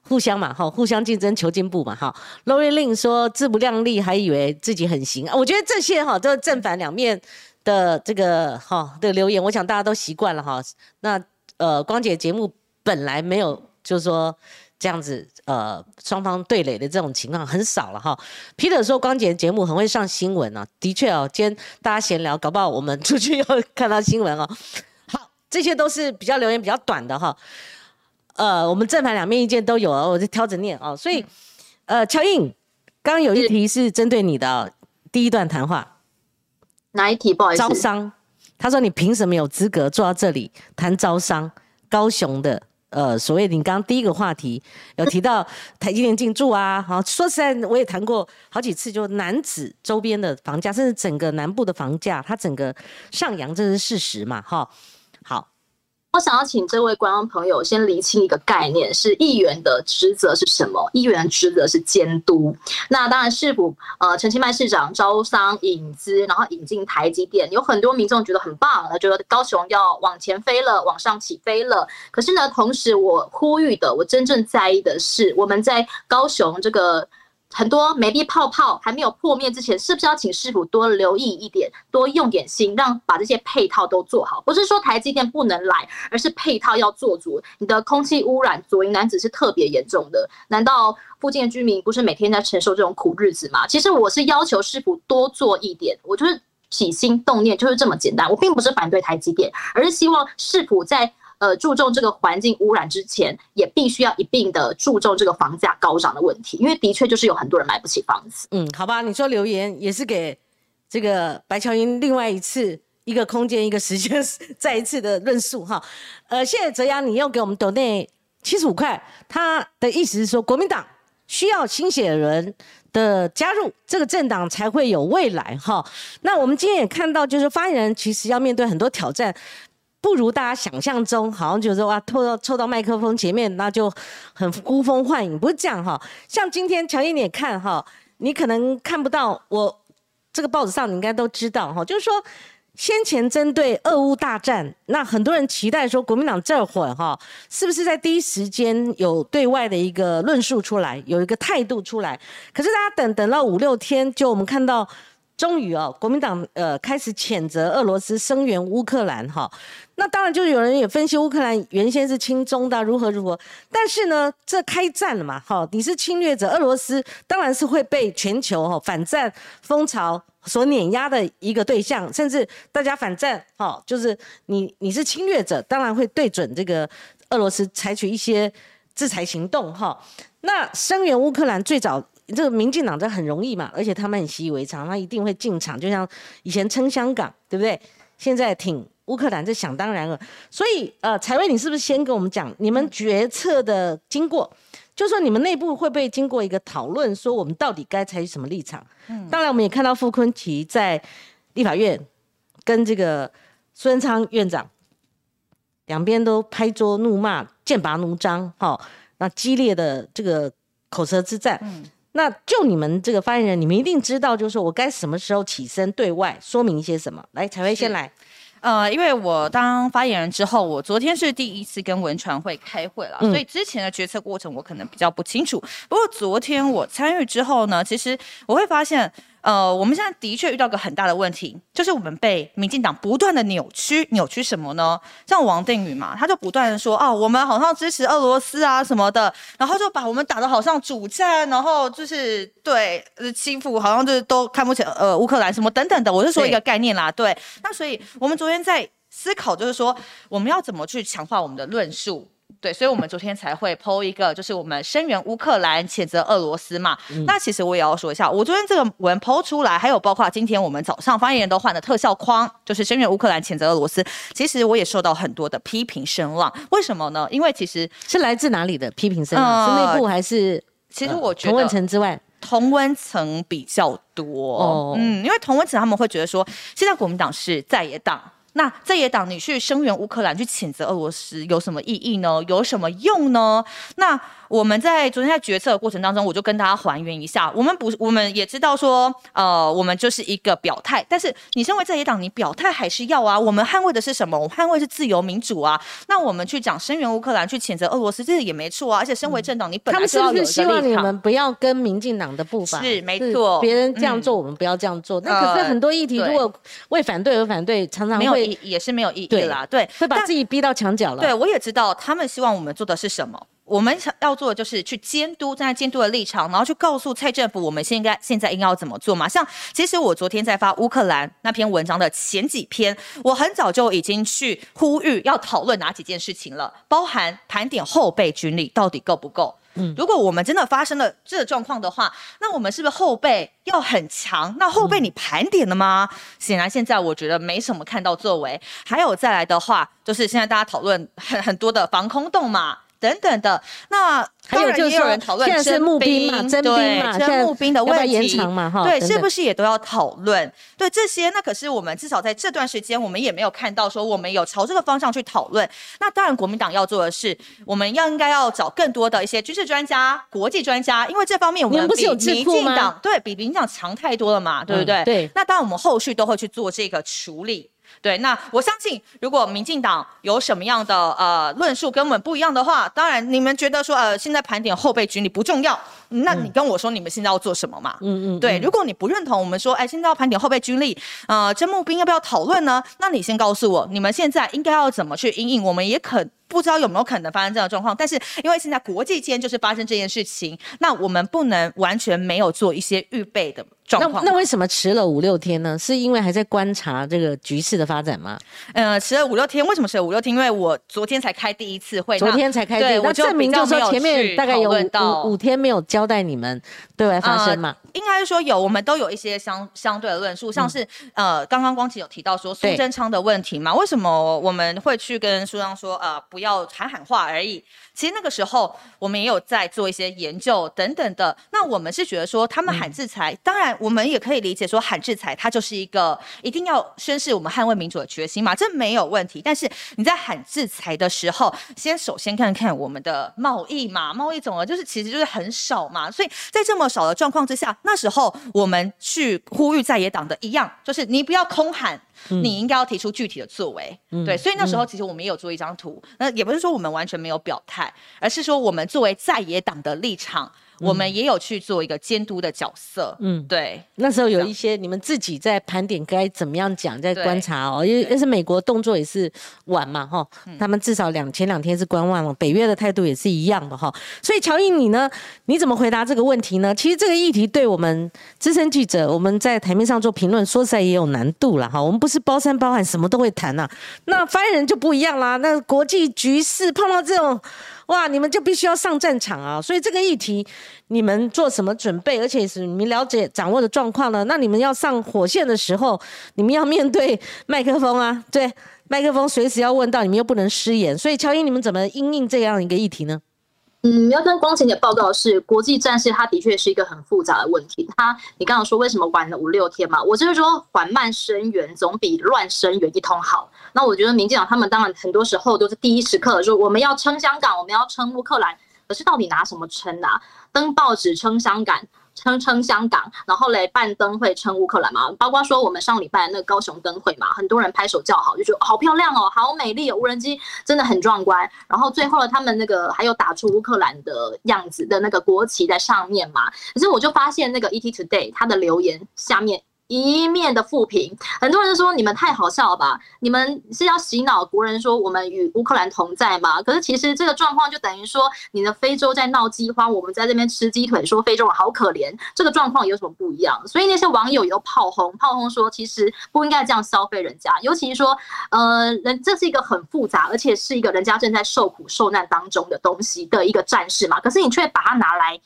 互相嘛哈，互相竞争求进步嘛哈。Lori Lin 说自不量力，还以为自己很行，我觉得这些哈都是正反两面的这个哈的留言，我想大家都习惯了哈。那呃，光姐节目本来没有，就是说这样子呃双方对垒的这种情况很少了哈。Peter 说光姐节目很会上新闻啊，的确哦，今天大家闲聊，搞不好我们出去又看到新闻哦。好，这些都是比较留言比较短的哈。呃，我们正反两面意见都有啊，我就挑着念哦。所以呃，乔印刚刚有一题是针对你的第一段谈话，哪一题？不好意思，招商。他说：“你凭什么有资格坐到这里谈招商？高雄的呃，所谓你刚刚第一个话题 有提到台积电进驻啊，好，说实在，我也谈过好几次，就南子周边的房价，甚至整个南部的房价，它整个上扬，这是事实嘛？哈，好。”我想要请这位观众朋友先厘清一个概念：是议员的职责是什么？议员的职责是监督。那当然，市府呃陈其迈市长招商引资，然后引进台积电，有很多民众觉得很棒，他觉得高雄要往前飞了，往上起飞了。可是呢，同时我呼吁的，我真正在意的是，我们在高雄这个。很多美丽泡泡还没有破灭之前，是不是要请师傅多留意一点，多用点心，让把这些配套都做好？不是说台积电不能来，而是配套要做足。你的空气污染，左营男子是特别严重的，难道附近的居民不是每天在承受这种苦日子吗？其实我是要求师傅多做一点，我就是起心动念就是这么简单。我并不是反对台积电，而是希望师傅在。呃，注重这个环境污染之前，也必须要一并的注重这个房价高涨的问题，因为的确就是有很多人买不起房子。嗯，好吧，你说留言也是给这个白乔英另外一次一个空间一个时间 再一次的论述哈。呃，谢谢泽阳，你又给我们抖内七十五块，他的意思是说国民党需要新血人的加入，这个政党才会有未来哈。那我们今天也看到，就是发言人其实要面对很多挑战。不如大家想象中，好像就是哇，凑到凑到麦克风前面，那就很呼风唤雨，不是这样哈。像今天乔伊你也看哈，你可能看不到我这个报纸上，你应该都知道哈。就是说，先前针对俄乌大战，那很多人期待说国民党这会儿哈，是不是在第一时间有对外的一个论述出来，有一个态度出来？可是大家等等了五六天，就我们看到。终于哦，国民党呃开始谴责俄罗斯声援乌克兰哈，那当然就有人也分析乌克兰原先是亲中的如何如何，但是呢这开战了嘛哈，你是侵略者，俄罗斯当然是会被全球哈反战风潮所碾压的一个对象，甚至大家反战哈，就是你你是侵略者，当然会对准这个俄罗斯采取一些制裁行动哈。那声援乌克兰最早。这个民进党这很容易嘛，而且他们很习以为常，他一定会进场，就像以前撑香港，对不对？现在挺乌克兰，这想当然了。所以，呃，彩薇，你是不是先跟我们讲你们决策的经过？就说你们内部会不会经过一个讨论，说我们到底该采取什么立场？嗯，当然，我们也看到傅昆奇在立法院跟这个苏贞昌院长两边都拍桌怒骂，剑拔弩张，哈，那激烈的这个口舌之战。嗯。那就你们这个发言人，你们一定知道，就是说我该什么时候起身对外说明一些什么？来，彩薇先来。呃，因为我当发言人之后，我昨天是第一次跟文传会开会了，所以之前的决策过程我可能比较不清楚。不过昨天我参与之后呢，其实我会发现。呃，我们现在的确遇到个很大的问题，就是我们被民进党不断的扭曲，扭曲什么呢？像王定宇嘛，他就不断的说，哦，我们好像支持俄罗斯啊什么的，然后就把我们打的好像主战，然后就是对欺负，好像就是都看不起呃乌克兰什么等等的。我是说一个概念啦，对。那所以我们昨天在思考，就是说我们要怎么去强化我们的论述。对，所以我们昨天才会剖一个，就是我们声援乌克兰，谴责俄罗斯嘛。那其实我也要说一下，我昨天这个文剖出来，还有包括今天我们早上发言人都换的特效框，就是声援乌克兰，谴责俄罗斯。其实我也受到很多的批评声浪，为什么呢？因为其实是来自哪里的批评声浪？是内部还是？其实我觉得同温层之外，同温层比较多。哦，嗯，因为同温层他们会觉得说，现在国民党是在野党。那在野党，你去声援乌克兰，去谴责俄罗斯，有什么意义呢？有什么用呢？那我们在昨天在决策的过程当中，我就跟大家还原一下，我们不，我们也知道说，呃，我们就是一个表态，但是你身为在野党，你表态还是要啊。我们捍卫的是什么？我们捍卫是自由民主啊。那我们去讲声援乌克兰，去谴责俄罗斯，这个也没错啊。而且身为政党，你本来就要有是希望你们不要跟民进党的步伐是没错，别人这样做，我们不要这样做。那可是很多议题，如果为反对而反对，常常会也是没有意义啦。对，会把自己逼到墙角了。对，我也知道他们希望我们做的是什么。我们想要做的就是去监督，站在监督的立场，然后去告诉蔡政府，我们现在现在应该要怎么做嘛？像其实我昨天在发乌克兰那篇文章的前几篇，我很早就已经去呼吁要讨论哪几件事情了，包含盘点后备军力到底够不够。嗯，如果我们真的发生了这个状况的话，那我们是不是后备要很强？那后备你盘点了吗？显然现在我觉得没什么看到作为。还有再来的话，就是现在大家讨论很很多的防空洞嘛。等等的，那还有就是有人讨论征兵嘛，征兵嘛，征募兵的问题，嘛，哈，对，是不是也都要讨论？对这些，那可是我们至少在这段时间，我们也没有看到说我们有朝这个方向去讨论。那当然，国民党要做的是，我们要应该要找更多的一些军事专家、国际专家，因为这方面我们比民进党对比民进党强太多了嘛，对不对？对。那当然，我们后续都会去做这个处理。对，那我相信，如果民进党有什么样的呃论述跟我们不一样的话，当然你们觉得说呃现在盘点后备军力不重要，那你跟我说你们现在要做什么嘛？嗯嗯，对，如果你不认同我们说，哎，现在要盘点后备军力，呃，征募兵要不要讨论呢？那你先告诉我，你们现在应该要怎么去应应？我们也可不知道有没有可能发生这样的状况，但是因为现在国际间就是发生这件事情，那我们不能完全没有做一些预备的。那那为什么迟了五六天呢？是因为还在观察这个局势的发展吗？呃，迟了五六天，为什么迟了五六天？因为我昨天才开第一次会，昨天才开，对，那证明就是说前面大概有五五天没有交代你们对外发声嘛？应该是说有，我们都有一些相相对的论述，像是呃，刚刚光启有提到说苏贞昌的问题嘛？为什么我们会去跟苏章说呃不要喊喊话而已？其实那个时候我们也有在做一些研究等等的。那我们是觉得说他们喊制裁，当然我们也可以理解说喊制裁，它就是一个一定要宣示我们捍卫民主的决心嘛，这没有问题。但是你在喊制裁的时候，先首先看看我们的贸易嘛，贸易总额就是其实就是很少嘛，所以在这么少的状况之下，那时候我们去呼吁在野党的一样，就是你不要空喊。你应该要提出具体的作为，对，所以那时候其实我们也有做一张图，那也不是说我们完全没有表态，而是说我们作为在野党的立场。我们也有去做一个监督的角色，嗯，对。那时候有一些你们自己在盘点该怎么样讲，在观察哦，因为那是美国动作也是晚嘛，哈，他们至少两前两天是观望了，北约的态度也是一样的哈。所以乔伊，你呢？你怎么回答这个问题呢？其实这个议题对我们资深记者，我们在台面上做评论，说实在也有难度了哈。我们不是包山包海，什么都会谈呐。那发言人就不一样啦，那国际局势碰到这种。哇，你们就必须要上战场啊！所以这个议题，你们做什么准备？而且是你们了解掌握的状况呢？那你们要上火线的时候，你们要面对麦克风啊，对，麦克风随时要问到，你们又不能失言。所以乔英，你们怎么应应这样一个议题呢？嗯，要跟光晴姐报告的是，国际战事它的确是一个很复杂的问题。它，你刚刚说为什么晚了五六天嘛？我就是说缓慢声援总比乱声援一通好。那我觉得民进党他们当然很多时候都是第一时刻说我们要撑香港，我们要撑乌克兰，可是到底拿什么撑啊？登报纸撑香港。撑撑香港，然后嘞办灯会撑乌克兰嘛，包括说我们上礼拜那个高雄灯会嘛，很多人拍手叫好，就觉得好漂亮哦，好美丽哦，无人机真的很壮观。然后最后他们那个还有打出乌克兰的样子的那个国旗在上面嘛，可是我就发现那个 ET Today 他的留言下面。一面的负评，很多人说你们太好笑了吧？你们是要洗脑国人说我们与乌克兰同在吗？可是其实这个状况就等于说，你的非洲在闹饥荒，我们在这边吃鸡腿，说非洲人好可怜，这个状况有什么不一样？所以那些网友有炮轰，炮轰说其实不应该这样消费人家，尤其是说，呃，人这是一个很复杂，而且是一个人家正在受苦受难当中的东西的一个战士嘛，可是你却把它拿来。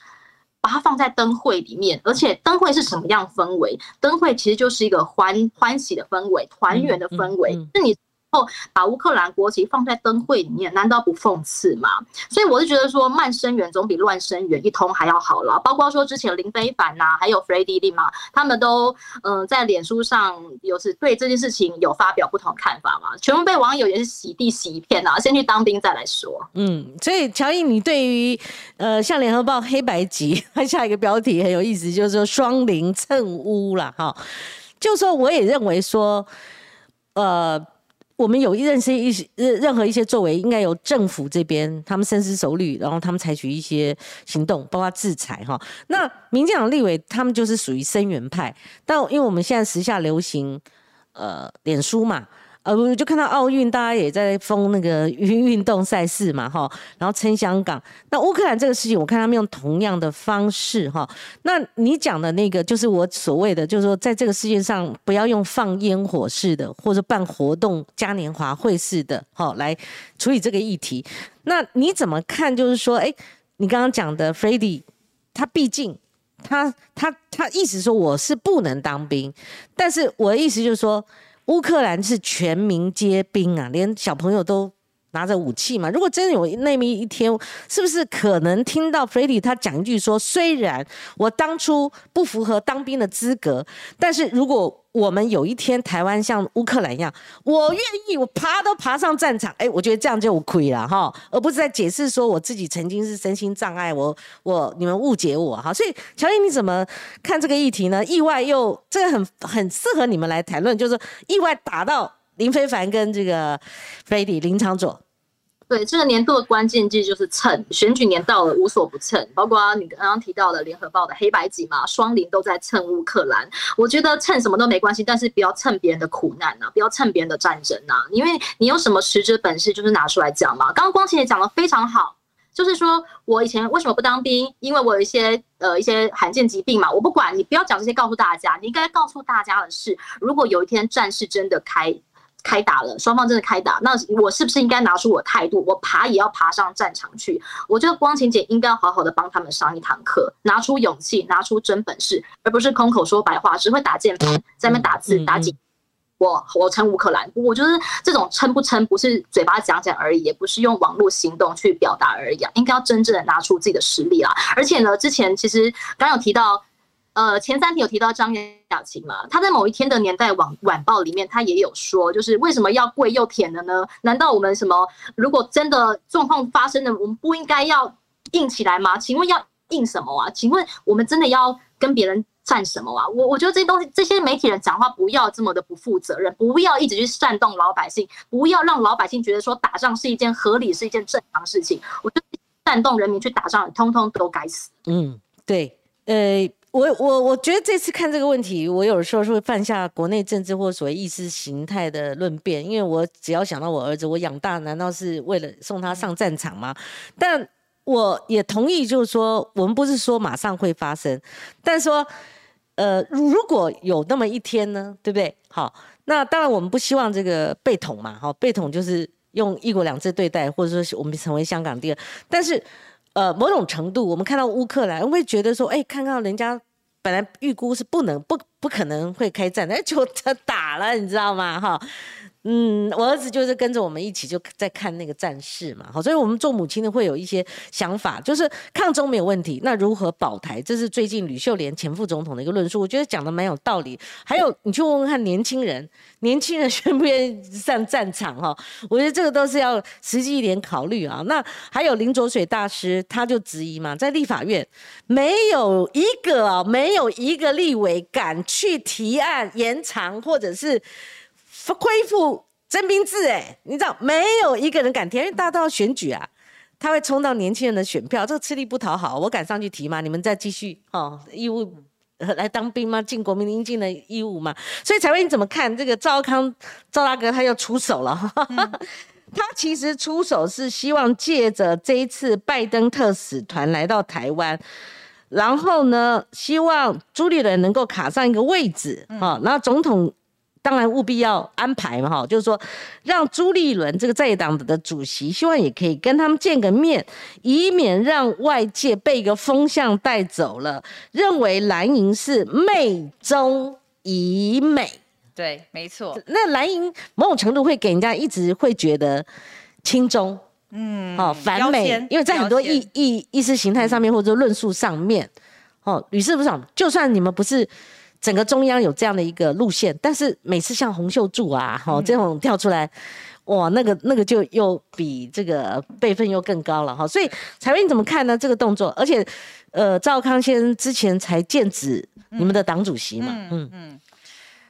把它放在灯会里面，而且灯会是什么样氛围？灯会其实就是一个欢欢喜的氛围、团圆的氛围。是你后把乌克兰国旗放在灯会里面，难道不讽刺吗？所以我是觉得说慢生源总比乱生源一通还要好了。包括说之前林非凡呐，还有 Freddie Lee 嘛，他们都嗯在脸书上有是对这件事情有发表不同看法嘛，全部被网友也是洗地洗一片啊，先去当兵再来说。嗯，所以乔伊，你对于呃像联合报黑白集，它下一个标题很有意思，就是说双零蹭污了哈，就说我也认为说呃。我们有一认识一些任任何一些作为，应该由政府这边他们深思熟虑，然后他们采取一些行动，包括制裁哈。那民进党立委他们就是属于声援派，但因为我们现在时下流行呃脸书嘛。呃，我就看到奥运，大家也在封那个运 运动赛事嘛，哈，然后称香港。那乌克兰这个事情，我看他们用同样的方式，哈。那你讲的那个，就是我所谓的，就是说，在这个世界上，不要用放烟火式的，或者办活动嘉年华会式的，哈，来处理这个议题。那你怎么看？就是说，哎，你刚刚讲的 f r e d d y 他毕竟，他他他意思说我是不能当兵，但是我的意思就是说。乌克兰是全民皆兵啊，连小朋友都拿着武器嘛。如果真的有那么一天，是不是可能听到 f r e d d y 他讲一句说：“虽然我当初不符合当兵的资格，但是如果……”我们有一天台湾像乌克兰一样，我愿意，我爬都爬上战场，哎，我觉得这样就亏了哈，而不是在解释说我自己曾经是身心障碍，我我你们误解我哈，所以乔伊你怎么看这个议题呢？意外又这个很很适合你们来谈论，就是意外打到林非凡跟这个 f r e d d y 林长佐。对这个年度的关键字就是蹭，选举年到了无所不蹭，包括你刚刚提到的联合报的黑白集嘛，双林都在蹭乌克兰。我觉得蹭什么都没关系，但是不要蹭别人的苦难呐，不要蹭别人的战争呐，因为你有什么实质本事，就是拿出来讲嘛。刚刚光晴也讲的非常好，就是说我以前为什么不当兵，因为我有一些呃一些罕见疾病嘛，我不管你不要讲这些告诉大家，你应该告诉大家的是，如果有一天战事真的开。开打了，双方真的开打，那我是不是应该拿出我态度？我爬也要爬上战场去。我觉得光晴姐应该要好好的帮他们上一堂课，拿出勇气，拿出真本事，而不是空口说白话，只会打键盘，在那边打字打几。我我称乌克兰，我觉得这种称不称不是嘴巴讲讲而已，也不是用网络行动去表达而已，应该要真正的拿出自己的实力啊！而且呢，之前其实刚有提到。呃，前三题有提到张雅琴嘛？他在某一天的年代晚晚报里面，他也有说，就是为什么要跪又舔的呢？难道我们什么？如果真的状况发生了，我们不应该要硬起来吗？请问要硬什么啊？请问我们真的要跟别人战什么啊？我我觉得这些东西，这些媒体人讲话不要这么的不负责任，不要一直去煽动老百姓，不要让老百姓觉得说打仗是一件合理、是一件正常事情。我觉得煽动人民去打仗，通通都该死。嗯，对，呃。我我我觉得这次看这个问题，我有时候是会犯下国内政治或所谓意识形态的论辩，因为我只要想到我儿子，我养大难道是为了送他上战场吗？但我也同意，就是说我们不是说马上会发生，但说呃如果有那么一天呢，对不对？好，那当然我们不希望这个被统嘛，好，被统就是用一国两制对待，或者说我们成为香港第二，但是呃某种程度，我们看到乌克兰会觉得说，哎，看到人家。本来预估是不能不不可能会开战，那就他 打了，你知道吗？哈。嗯，我儿子就是跟着我们一起就在看那个战事嘛，好，所以我们做母亲的会有一些想法，就是抗中没有问题，那如何保台？这是最近吕秀莲前副总统的一个论述，我觉得讲的蛮有道理。还有，你去问问看年轻人，年轻人 愿不愿意上战场？哈，我觉得这个都是要实际一点考虑啊。那还有林卓水大师，他就质疑嘛，在立法院没有一个没有一个立委敢去提案延长或者是。恢复征兵制，哎，你知道没有一个人敢提，因为大家都要选举啊，他会冲到年轻人的选票，这个吃力不讨好。我敢上去提吗？你们再继续哦，义务来当兵吗？尽国民应尽的义务吗？所以，彩薇你怎么看这个赵康赵大哥他要出手了？他其实出手是希望借着这一次拜登特使团来到台湾，然后呢，希望朱立伦能够卡上一个位置啊，然后总统。当然务必要安排嘛，哈，就是说让朱立伦这个在党的主席，希望也可以跟他们见个面，以免让外界被一个风向带走了，认为蓝营是媚中以美，对，没错。那蓝营某种程度会给人家一直会觉得轻中，嗯，哦，反美，因为在很多意意意识形态上面或者论述上面，哦，屡试不爽。就算你们不是整个中央有这样的一个路线，但是每次像洪秀柱啊，哦，这种跳出来。哇，那个那个就又比这个辈分又更高了哈，所以彩薇你怎么看呢？这个动作，而且，呃，赵康先之前才剑指你们的党主席嘛，嗯嗯，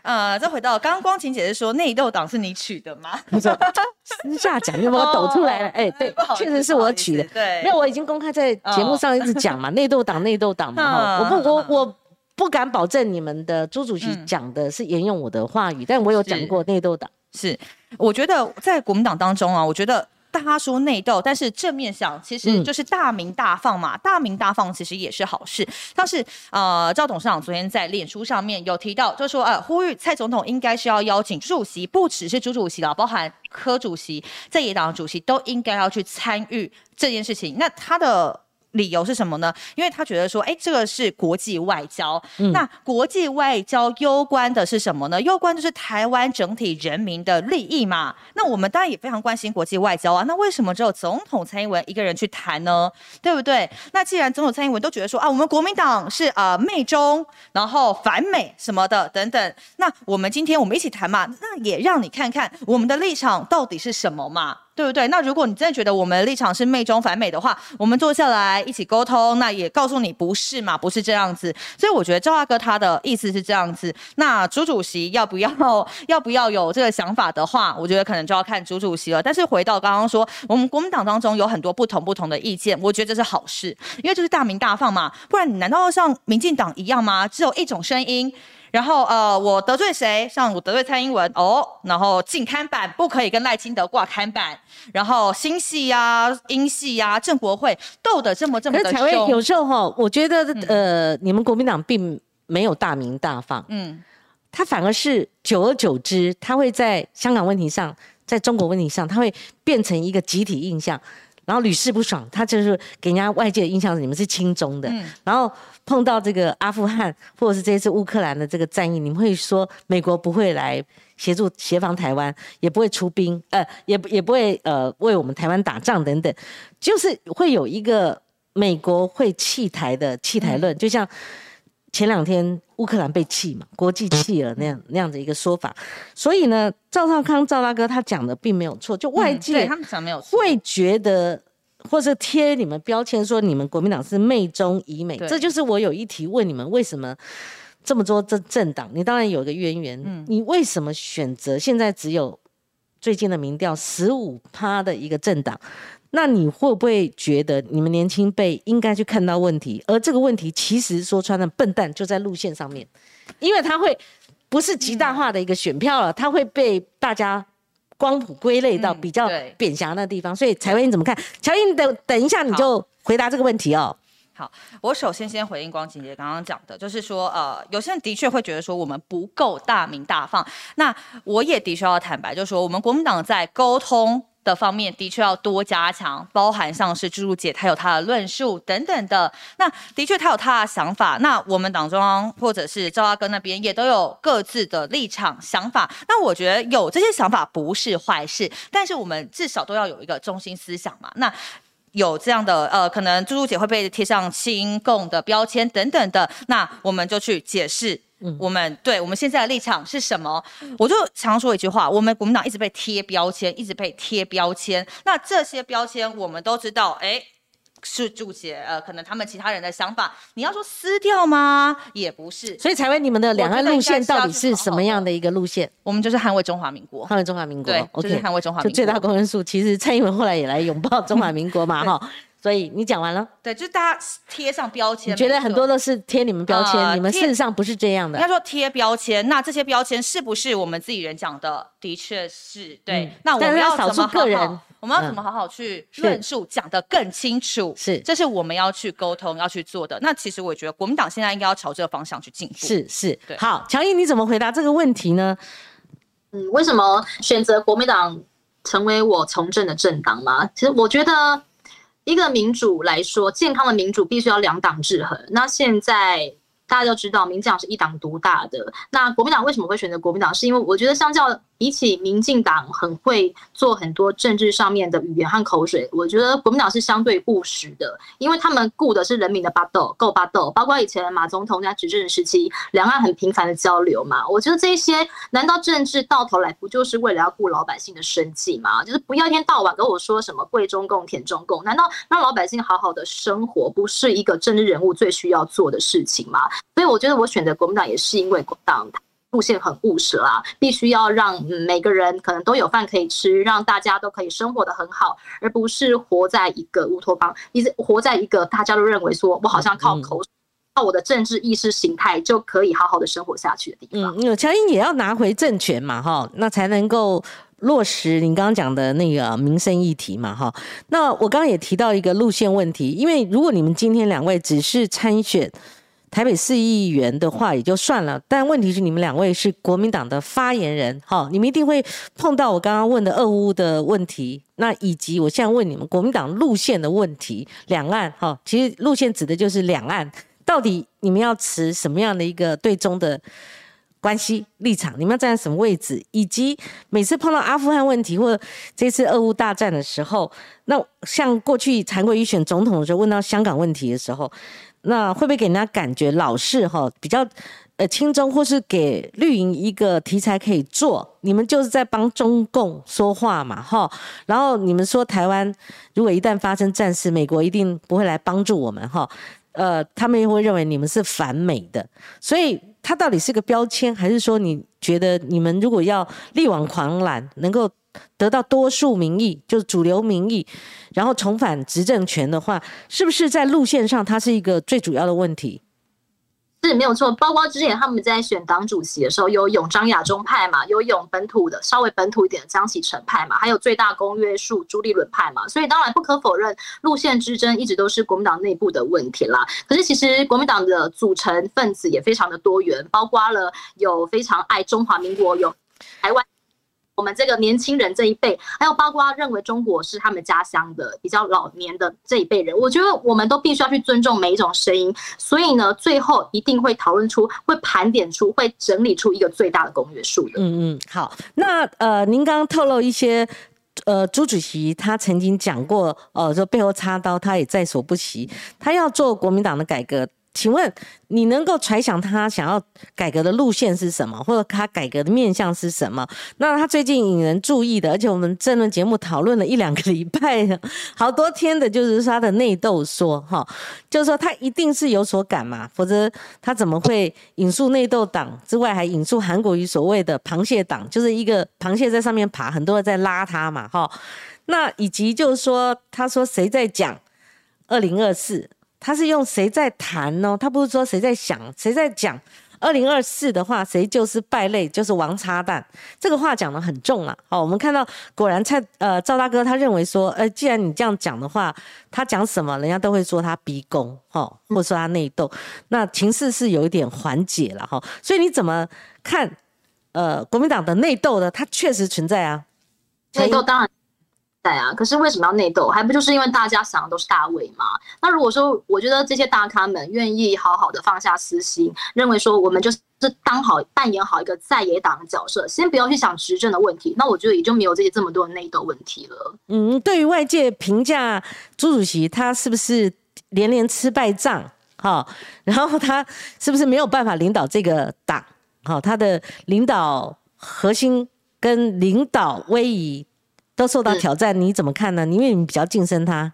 呃，再回到刚刚光晴姐姐说内斗党是你取的吗？私下讲，你把我抖出来？了，哎，对，确实是我取的，对，没有，我已经公开在节目上一直讲嘛，内斗党内斗党嘛，我不我我不敢保证你们的朱主席讲的是沿用我的话语，但我有讲过内斗党。是，我觉得在国民党当中啊，我觉得大家说内斗，但是正面想其实就是大明大放嘛，大明大放其实也是好事。但是呃，赵董事长昨天在脸书上面有提到，就说呃，呼吁蔡总统应该是要邀请主席，不只是朱主席了，包含柯主席在野党的主席都应该要去参与这件事情。那他的。理由是什么呢？因为他觉得说，哎，这个是国际外交。那国际外交攸关的是什么呢？攸关就是台湾整体人民的利益嘛。那我们当然也非常关心国际外交啊。那为什么只有总统蔡英文一个人去谈呢？对不对？那既然总统蔡英文都觉得说啊，我们国民党是呃媚中，然后反美什么的等等，那我们今天我们一起谈嘛，那也让你看看我们的立场到底是什么嘛。对不对？那如果你真的觉得我们的立场是媚中反美的话，我们坐下来一起沟通，那也告诉你不是嘛，不是这样子。所以我觉得赵大哥他的意思是这样子。那朱主席要不要 要不要有这个想法的话，我觉得可能就要看朱主席了。但是回到刚刚说，我们国民党当中有很多不同不同的意见，我觉得这是好事，因为就是大明大放嘛。不然你难道要像民进党一样吗？只有一种声音？然后呃，我得罪谁？像我得罪蔡英文哦，然后进刊版不可以跟赖清德挂刊版，然后新系呀、英系呀、郑国会斗得这么这么的凶。有时候哈，我觉得呃，你们国民党并没有大名大放，嗯，他反而是久而久之，他会在香港问题上，在中国问题上，他会变成一个集体印象。然后屡试不爽，他就是给人家外界的印象是你们是亲中的。然后碰到这个阿富汗或者是这次乌克兰的这个战役，你们会说美国不会来协助协防台湾，也不会出兵，呃，也也不会呃为我们台湾打仗等等，就是会有一个美国会弃台的弃台论，就像。前两天乌克兰被弃嘛，国际弃了那样那样的一个说法，所以呢，赵少康赵大哥他讲的并没有错，就外界他们讲没有会觉得或者贴你们标签说你们国民党是媚中以美，这就是我有一题问你们为什么这么多政政党，你当然有一个渊源，你为什么选择现在只有最近的民调十五趴的一个政党？那你会不会觉得你们年轻辈应该去看到问题？而这个问题其实说穿了，笨蛋就在路线上面，因为他会不是极大化的一个选票了，他会被大家光谱归类到比较扁狭的地方。所以彩薇你怎么看？乔英，等等一下你就回答这个问题哦。好，我首先先回应光晴姐刚刚讲的，就是说，呃，有些人的确会觉得说我们不够大明大放。那我也的确要坦白，就是说我们国民党在沟通。的方面的确要多加强，包含像是朱姐她有她的论述等等的，那的确她有她的想法，那我们党中央或者是赵阿哥那边也都有各自的立场想法，那我觉得有这些想法不是坏事，但是我们至少都要有一个中心思想嘛，那有这样的呃，可能朱朱姐会被贴上亲共的标签等等的，那我们就去解释。我们对我们现在的立场是什么？我就常说一句话：我们国民党一直被贴标签，一直被贴标签。那这些标签我们都知道，哎，是注解呃，可能他们其他人的想法。你要说撕掉吗？也不是。所以才问你们的两岸路线到底是什么样的一个路线？我们就是捍卫中华民国，捍卫中华民国。对，就是捍卫中华。就最大公分数，其实蔡英文后来也来拥抱中华民国嘛，哈。所以你讲完了，对，就是大家贴上标签，你觉得很多都是贴你们标签，你们事实上不是这样的。应该说贴标签，那这些标签是不是我们自己人讲的？的确是对。那我们要怎么个人？我们要怎么好好去论述，讲得更清楚？是，这是我们要去沟通、要去做的。那其实我觉得国民党现在应该要朝这个方向去进步。是是，对。好，乔毅，你怎么回答这个问题呢？嗯，为什么选择国民党成为我从政的政党吗？其实我觉得。一个民主来说，健康的民主必须要两党制衡。那现在大家都知道，民进党是一党独大的。那国民党为什么会选择国民党？是因为我觉得相较比起民进党很会做很多政治上面的语言和口水，我觉得国民党是相对务实的，因为他们顾的是人民的巴豆，够巴豆。包括以前马总统在执政时期，两岸很频繁的交流嘛。我觉得这些难道政治到头来不就是为了要顾老百姓的生计吗？就是不要一天到晚跟我说什么跪中共、舔中共，难道让老百姓好好的生活不是一个政治人物最需要做的事情吗？所以我觉得我选择国民党也是因为国民党。路线很务实啊，必须要让每个人可能都有饭可以吃，让大家都可以生活的很好，而不是活在一个乌托邦，一直活在一个大家都认为说我好像靠口靠我的政治意识形态就可以好好的生活下去的地方。嗯，乔英也要拿回政权嘛，哈，那才能够落实您刚刚讲的那个民生议题嘛，哈。那我刚刚也提到一个路线问题，因为如果你们今天两位只是参选。台北市议员的话也就算了，但问题是你们两位是国民党的发言人，哈，你们一定会碰到我刚刚问的俄乌的问题，那以及我现在问你们国民党路线的问题，两岸，哈，其实路线指的就是两岸，到底你们要持什么样的一个对中的关系立场，你们要站在什么位置，以及每次碰到阿富汗问题或者这次俄乌大战的时候，那像过去韩国瑜选总统的时候问到香港问题的时候。那会不会给人家感觉老是哈比较呃轻中，或是给绿营一个题材可以做？你们就是在帮中共说话嘛哈。然后你们说台湾如果一旦发生战事，美国一定不会来帮助我们哈。呃，他们又会认为你们是反美的，所以它到底是个标签，还是说你觉得你们如果要力挽狂澜，能够？得到多数民意，就是主流民意，然后重返执政权的话，是不是在路线上它是一个最主要的问题？是没有错。包括之前他们在选党主席的时候，有永张亚中派嘛，有永本土的稍微本土一点的张启成派嘛，还有最大公约数朱立伦派嘛。所以当然不可否认，路线之争一直都是国民党内部的问题啦。可是其实国民党的组成分子也非常的多元，包括了有非常爱中华民国，有台湾。我们这个年轻人这一辈，还有包括认为中国是他们家乡的比较老年的这一辈人，我觉得我们都必须要去尊重每一种声音。所以呢，最后一定会讨论出、会盘点出、会整理出一个最大的公约数的。嗯嗯，好。那呃，您刚刚透露一些，呃，朱主席他曾经讲过，呃，说背后插刀，他也在所不惜，他要做国民党的改革。请问你能够揣想他想要改革的路线是什么，或者他改革的面向是什么？那他最近引人注意的，而且我们争论节目讨论了一两个礼拜，好多天的，就是他的内斗说，哈，就是说他一定是有所感嘛，否则他怎么会引述内斗党之外，还引述韩国瑜所谓的螃蟹党，就是一个螃蟹在上面爬，很多人在拉他嘛，哈。那以及就是说，他说谁在讲二零二四？他是用谁在谈呢？他不是说谁在想，谁在讲二零二四的话，谁就是败类，就是王插蛋。这个话讲的很重啊。好，我们看到果然蔡呃赵大哥他认为说，呃，既然你这样讲的话，他讲什么人家都会说他逼宫，哈，或者说他内斗，那情势是有一点缓解了哈。所以你怎么看？呃，国民党的内斗呢？它确实存在啊。内斗当然。啊！可是为什么要内斗？还不就是因为大家想的都是大位吗？那如果说，我觉得这些大咖们愿意好好的放下私心，认为说我们就是当好扮演好一个在野党的角色，先不要去想执政的问题，那我觉得也就没有这些这么多的内斗问题了。嗯，对于外界评价朱主席，他是不是连连吃败仗？哈，然后他是不是没有办法领导这个党？好，他的领导核心跟领导威仪。都受到挑战，你怎么看呢？因为你比较晋升他。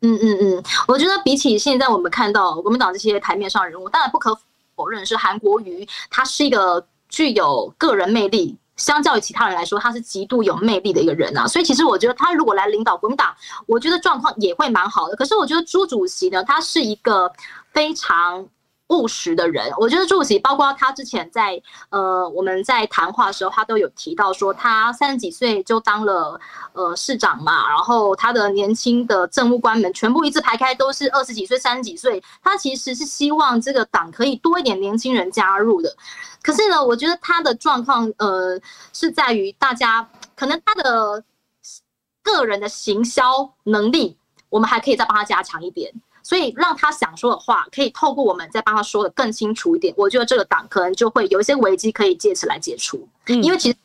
嗯嗯嗯，我觉得比起现在我们看到国民党这些台面上人物，当然不可否认是韩国瑜，他是一个具有个人魅力，相较于其他人来说，他是极度有魅力的一个人啊。所以其实我觉得他如果来领导国民党，我觉得状况也会蛮好的。可是我觉得朱主席呢，他是一个非常。务实的人，我觉得朱主席，包括他之前在呃我们在谈话的时候，他都有提到说，他三十几岁就当了呃市长嘛，然后他的年轻的政务官们全部一字排开，都是二十几岁、三十几岁。他其实是希望这个党可以多一点年轻人加入的。可是呢，我觉得他的状况呃是在于大家可能他的个人的行销能力，我们还可以再帮他加强一点。所以让他想说的话，可以透过我们再帮他说的更清楚一点。我觉得这个党可能就会有一些危机可以借此来解除，因为其实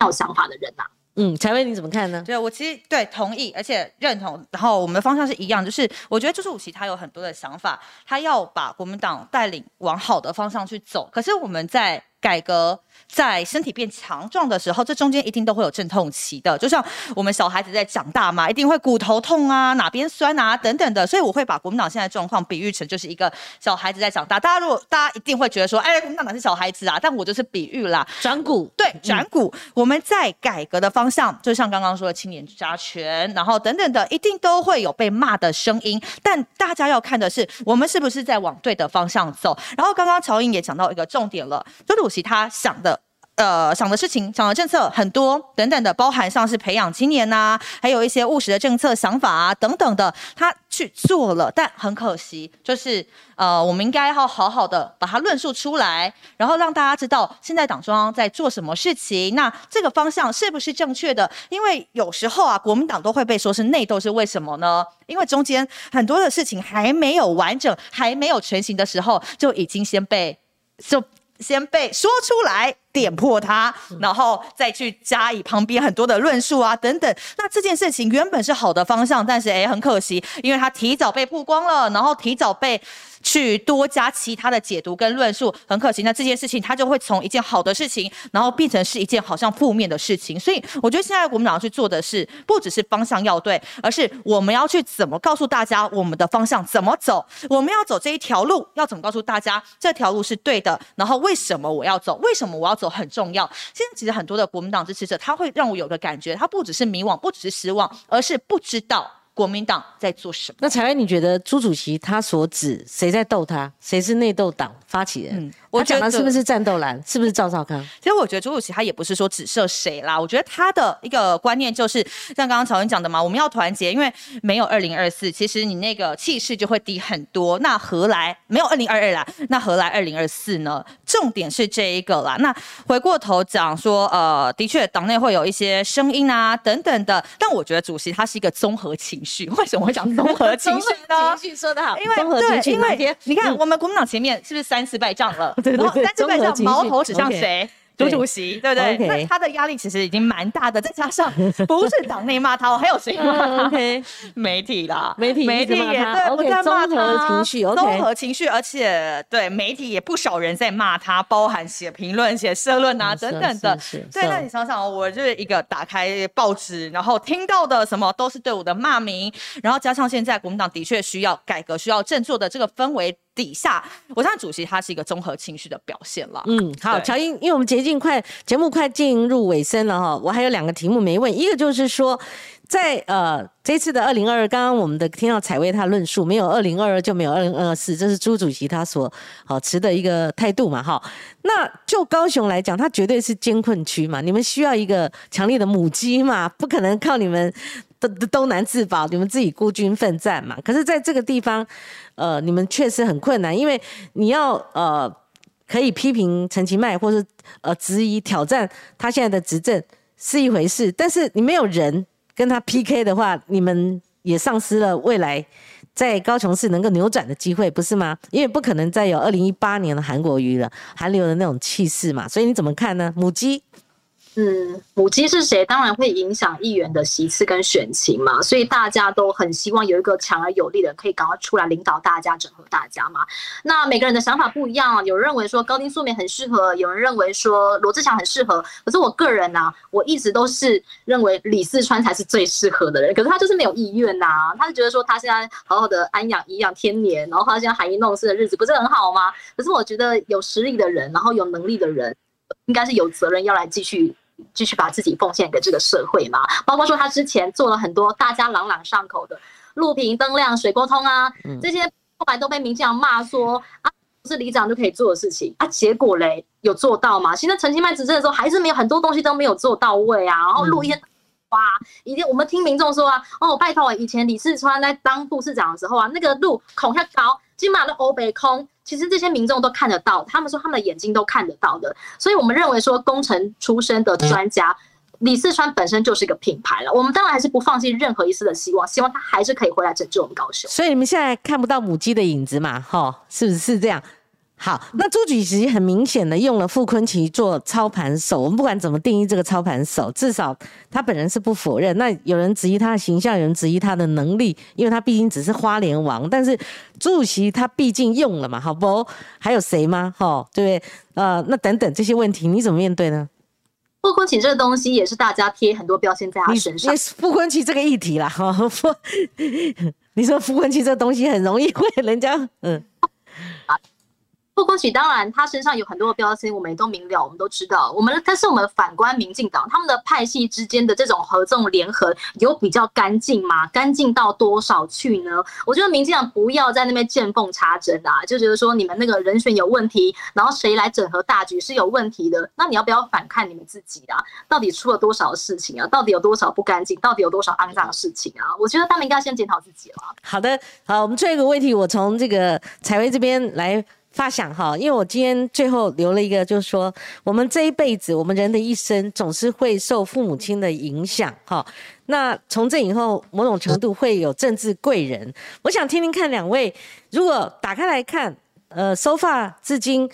有想法的人呐。嗯，柴薇你怎么看呢？对我其实对同意，而且认同。然后我们的方向是一样，就是我觉得朱主席他有很多的想法，他要把国民党带领往好的方向去走。可是我们在改革。在身体变强壮的时候，这中间一定都会有阵痛期的，就像我们小孩子在长大嘛，一定会骨头痛啊、哪边酸啊等等的。所以我会把国民党现在状况比喻成就是一个小孩子在长大。大家如果大家一定会觉得说，哎，国民党哪是小孩子啊？但我就是比喻啦，转股对转股。我们在改革的方向，就像刚刚说的青年加权，然后等等的，一定都会有被骂的声音。但大家要看的是，我们是不是在往对的方向走？然后刚刚乔英也讲到一个重点了，周主其他想的。呃，想的事情、想的政策很多，等等的，包含像是培养青年呐，还有一些务实的政策想法啊，等等的，他去做了，但很可惜，就是呃，我们应该要好好的把它论述出来，然后让大家知道现在党中央在做什么事情，那这个方向是不是正确的？因为有时候啊，国民党都会被说是内斗，是为什么呢？因为中间很多的事情还没有完整、还没有成型的时候，就已经先被就。先被说出来，点破它，然后再去加以旁边很多的论述啊，等等。那这件事情原本是好的方向，但是哎，很可惜，因为它提早被曝光了，然后提早被。去多加其他的解读跟论述，很可惜。那这件事情它就会从一件好的事情，然后变成是一件好像负面的事情。所以我觉得现在我们要去做的是，不只是方向要对，而是我们要去怎么告诉大家我们的方向怎么走，我们要走这一条路，要怎么告诉大家这条路是对的，然后为什么我要走，为什么我要走很重要。现在其实很多的国民党支持者，他会让我有个感觉，他不只是迷惘，不只是失望，而是不知道。国民党在做什么？那彩薇，你觉得朱主席他所指谁在斗他？谁是内斗党发起人？我讲的是不是战斗蓝？是不是赵少康？其实我觉得朱主席他也不是说指涉谁啦。我觉得他的一个观念就是像刚刚曹云讲的嘛，我们要团结，因为没有二零二四，其实你那个气势就会低很多。那何来没有二零二二啦？那何来二零二四呢？重点是这一个啦。那回过头讲说，呃，的确党内会有一些声音啊等等的，但我觉得主席他是一个综合情绪。为什么会讲综合 情绪呢？情绪说得好，因为对，因为你看我们国民党前面是不是三次败仗了？然后三次败仗，矛头指向谁？朱主席，对不对？那他的压力其实已经蛮大的，再加上 不是党内骂他哦，还有谁骂他？媒体啦，媒体媒体也对，不在骂他，情绪，综合情绪，而且对媒体也不少人在骂他，包含写评论、写社论啊等等的。对，那你想想，我就是一个打开报纸，然后听到的什么都是对我的骂名，然后加上现在国民党的确需要改革、需要振作的这个氛围。底下，我相信主席他是一个综合情绪的表现了。嗯，好，乔英，因为我们接近快节目快进入尾声了哈，我还有两个题目没问，一个就是说，在呃这次的二零二二，刚刚我们的听到采薇他论述，没有二零二二就没有二零二四，这是朱主席他所好持的一个态度嘛哈。那就高雄来讲，它绝对是艰困区嘛，你们需要一个强烈的母鸡嘛，不可能靠你们。都都难自保，你们自己孤军奋战嘛。可是，在这个地方，呃，你们确实很困难，因为你要呃，可以批评陈其迈，或是呃质疑挑战他现在的执政是一回事，但是你没有人跟他 PK 的话，你们也丧失了未来在高雄市能够扭转的机会，不是吗？因为不可能再有二零一八年的韩国瑜了，韩流的那种气势嘛。所以你怎么看呢？母鸡？嗯，母鸡是谁？当然会影响议员的席次跟选情嘛，所以大家都很希望有一个强而有力的，可以赶快出来领导大家、整合大家嘛。那每个人的想法不一样，有人认为说高金素梅很适合，有人认为说罗志祥很适合。可是我个人呢，我一直都是认为李四川才是最适合的人。可是他就是没有意愿呐，他是觉得说他现在好好的安养颐养天年，然后他现在含饴弄孙的日子不是很好吗？可是我觉得有实力的人，然后有能力的人，应该是有责任要来继续。继续把自己奉献给这个社会嘛，包括说他之前做了很多大家朗朗上口的路平灯亮水沟通啊，这些后来都被民进党骂说啊，不是里长就可以做的事情。啊，结果嘞有做到吗？现在陈其迈执政的时候还是没有很多东西都没有做到位啊，然后录一天哇，一定我们听民众说啊，哦拜托，以前李世川在当副市长的时候啊，那个路孔下高，金马的欧北空。其实这些民众都看得到，他们说他们的眼睛都看得到的，所以我们认为说工程出身的专家，李四川本身就是一个品牌了，我们当然还是不放弃任何一丝的希望，希望他还是可以回来拯救我们高雄。所以你们现在看不到母鸡的影子嘛？哈，是不是这样？好，那朱主席很明显的用了傅昆奇做操盘手，我们不管怎么定义这个操盘手，至少他本人是不否认。那有人质疑他的形象，有人质疑他的能力，因为他毕竟只是花莲王。但是朱主席他毕竟用了嘛，好不？还有谁吗？哈，对不对？呃，那等等这些问题你怎么面对呢？傅昆奇这个东西也是大家贴很多标签在他身上。傅昆奇这个议题啦，哈，你说傅昆奇这个东西很容易 会人家嗯。傅昆萁当然，他身上有很多的标签，我们也都明了，我们都知道。我们，但是我们反观民进党，他们的派系之间的这种合纵联合，有比较干净吗？干净到多少去呢？我觉得民进党不要在那边见缝插针啊，就觉得说你们那个人选有问题，然后谁来整合大局是有问题的。那你要不要反看你们自己啊？到底出了多少事情啊？到底有多少不干净？到底有多少肮脏的事情啊？我觉得他们应该先检讨自己了。好的，好，我们最后一个问题，我从这个采薇这边来。发想哈，因为我今天最后留了一个，就是说，我们这一辈子，我们人的一生总是会受父母亲的影响哈。那从这以后，某种程度会有政治贵人。我想听听看，两位如果打开来看，呃，so far 至今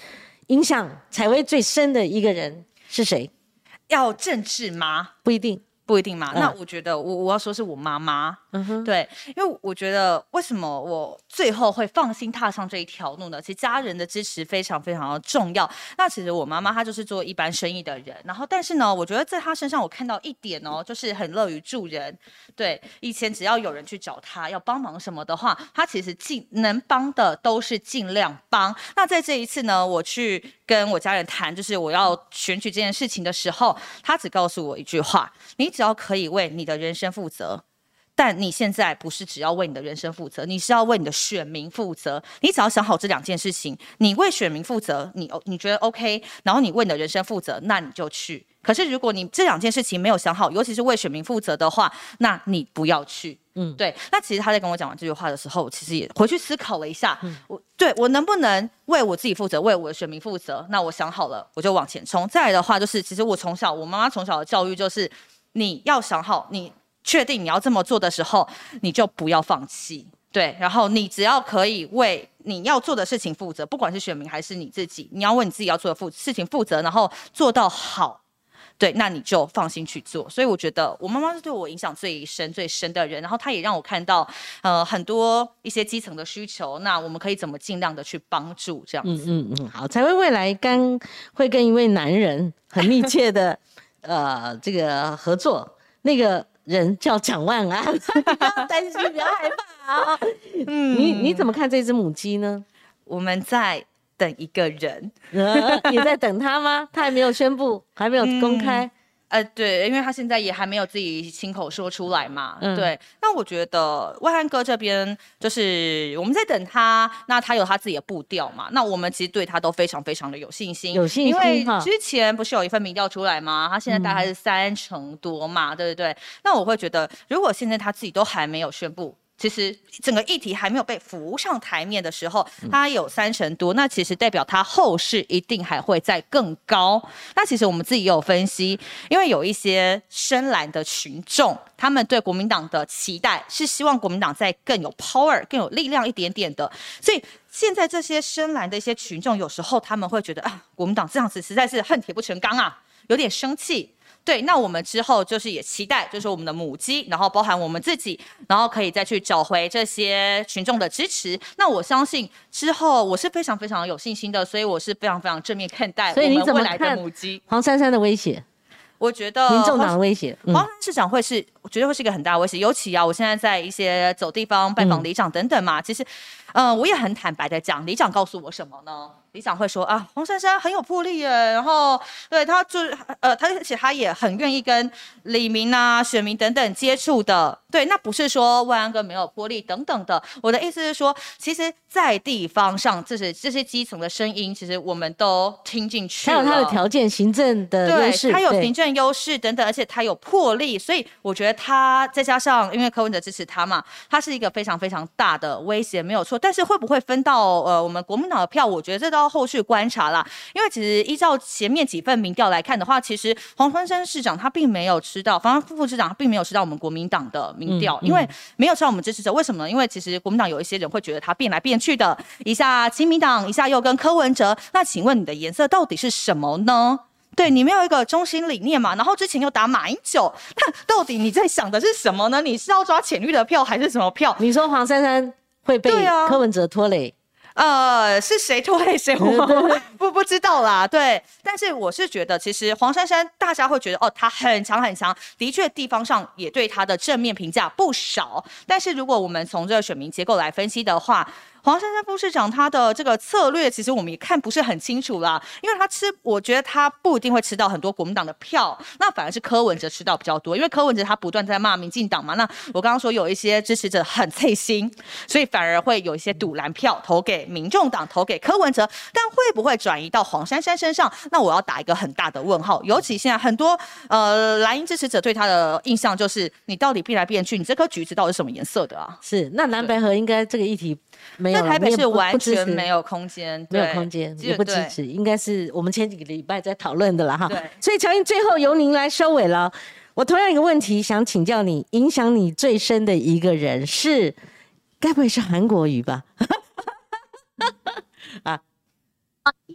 影响采薇最深的一个人是谁？要政治吗？不一定。不一定嘛？那我觉得我我要说是我妈妈，嗯哼，对，因为我觉得为什么我最后会放心踏上这一条路呢？其实家人的支持非常非常的重要。那其实我妈妈她就是做一般生意的人，然后但是呢，我觉得在她身上我看到一点哦，就是很乐于助人。对，以前只要有人去找她要帮忙什么的话，她其实尽能帮的都是尽量帮。那在这一次呢，我去跟我家人谈，就是我要选举这件事情的时候，他只告诉我一句话：你。只要可以为你的人生负责，但你现在不是只要为你的人生负责，你是要为你的选民负责。你只要想好这两件事情，你为选民负责，你你觉得 OK，然后你为你的人生负责，那你就去。可是如果你这两件事情没有想好，尤其是为选民负责的话，那你不要去。嗯，对。那其实他在跟我讲完这句话的时候，其实也回去思考了一下，我对我能不能为我自己负责，为我的选民负责？那我想好了，我就往前冲。再来的话，就是其实我从小，我妈妈从小的教育就是。你要想好，你确定你要这么做的时候，你就不要放弃。对，然后你只要可以为你要做的事情负责，不管是选民还是你自己，你要为你自己要做的负事情负责，然后做到好，对，那你就放心去做。所以我觉得我妈妈是对我影响最深、最深的人，然后她也让我看到，呃，很多一些基层的需求，那我们可以怎么尽量的去帮助这样子。嗯嗯嗯，好，才会未来刚会跟一位男人很密切的。呃，这个合作那个人叫蒋万安，不要担心，不要害怕啊。嗯，你你怎么看这只母鸡呢？我们在等一个人，你在等他吗？他还没有宣布，还没有公开。呃，对，因为他现在也还没有自己亲口说出来嘛。对，那我觉得万安哥这边就是我们在等他，那他有他自己的步调嘛。那我们其实对他都非常非常的有信心，有信心。因为之前不是有一份民调出来吗？他现在大概是三成多嘛，对不对？那我会觉得，如果现在他自己都还没有宣布。其实整个议题还没有被浮上台面的时候，它有三成多，那其实代表它后市一定还会再更高。那其实我们自己也有分析，因为有一些深蓝的群众，他们对国民党的期待是希望国民党再更有 power、更有力量一点点的。所以现在这些深蓝的一些群众，有时候他们会觉得啊，国民党这样子实在是恨铁不成钢啊，有点生气。对，那我们之后就是也期待，就是我们的母鸡，然后包含我们自己，然后可以再去找回这些群众的支持。那我相信之后我是非常非常有信心的，所以我是非常非常正面看待我们未来的母鸡。黄珊珊的威胁，我觉得民众党的威胁，黄珊市长会是，我觉得会是一个很大的威胁。尤其啊，我现在在一些走地方拜访里长等等嘛，其实，嗯，我也很坦白的讲，里长告诉我什么呢？里长会说啊，黄珊珊很有魄力耶，然后对他就是呃，他而且他也很愿意跟李明啊、选民等等接触的。对，那不是说万安哥没有魄力等等的。我的意思是说，其实，在地方上，这是这些基层的声音，其实我们都听进去。还有他的条件、行政的优势，他有行政优势等等，而且他有魄力，所以我觉得他再加上因为柯文哲支持他嘛，他是一个非常非常大的威胁，没有错。但是会不会分到呃我们国民党的票？我觉得这都要后续观察啦。因为其实依照前面几份民调来看的话，其实黄春生市长他并没有吃到，反而副副市长并没有吃到我们国民党的民调，因为没有吃到我们支持者。为什么呢？因为其实国民党有一些人会觉得他变来变去的，一下亲民党，一下又跟柯文哲。那请问你的颜色到底是什么呢？对你没有一个中心理念嘛？然后之前又打马英九，那到底你在想的是什么呢？你是要抓浅绿的票还是什么票？你说黄珊珊会被柯文哲拖累？呃，是谁拖累谁？我 不不知道啦。对，但是我是觉得，其实黄珊珊大家会觉得哦，她很强很强，的确地方上也对她的正面评价不少。但是如果我们从这个选民结构来分析的话，黄珊珊副市长他的这个策略，其实我们也看不是很清楚啦，因为他吃，我觉得他不一定会吃到很多国民党的票，那反而是柯文哲吃到比较多，因为柯文哲他不断在骂民进党嘛，那我刚刚说有一些支持者很脆心，所以反而会有一些赌蓝票投给民众党，投给柯文哲，但会不会转移到黄珊珊身上？那我要打一个很大的问号，尤其现在很多呃蓝营支持者对他的印象就是，你到底变来变去，你这颗橘子到底是什么颜色的啊？是，那蓝白河应该这个议题。在台北是完全没有空间，没有空间，也不支持，应该是我们前几个礼拜在讨论的了哈。对，所以乔英最后由您来收尾了。我同样一个问题想请教你，影响你最深的一个人是，该不会是韩国瑜吧？啊。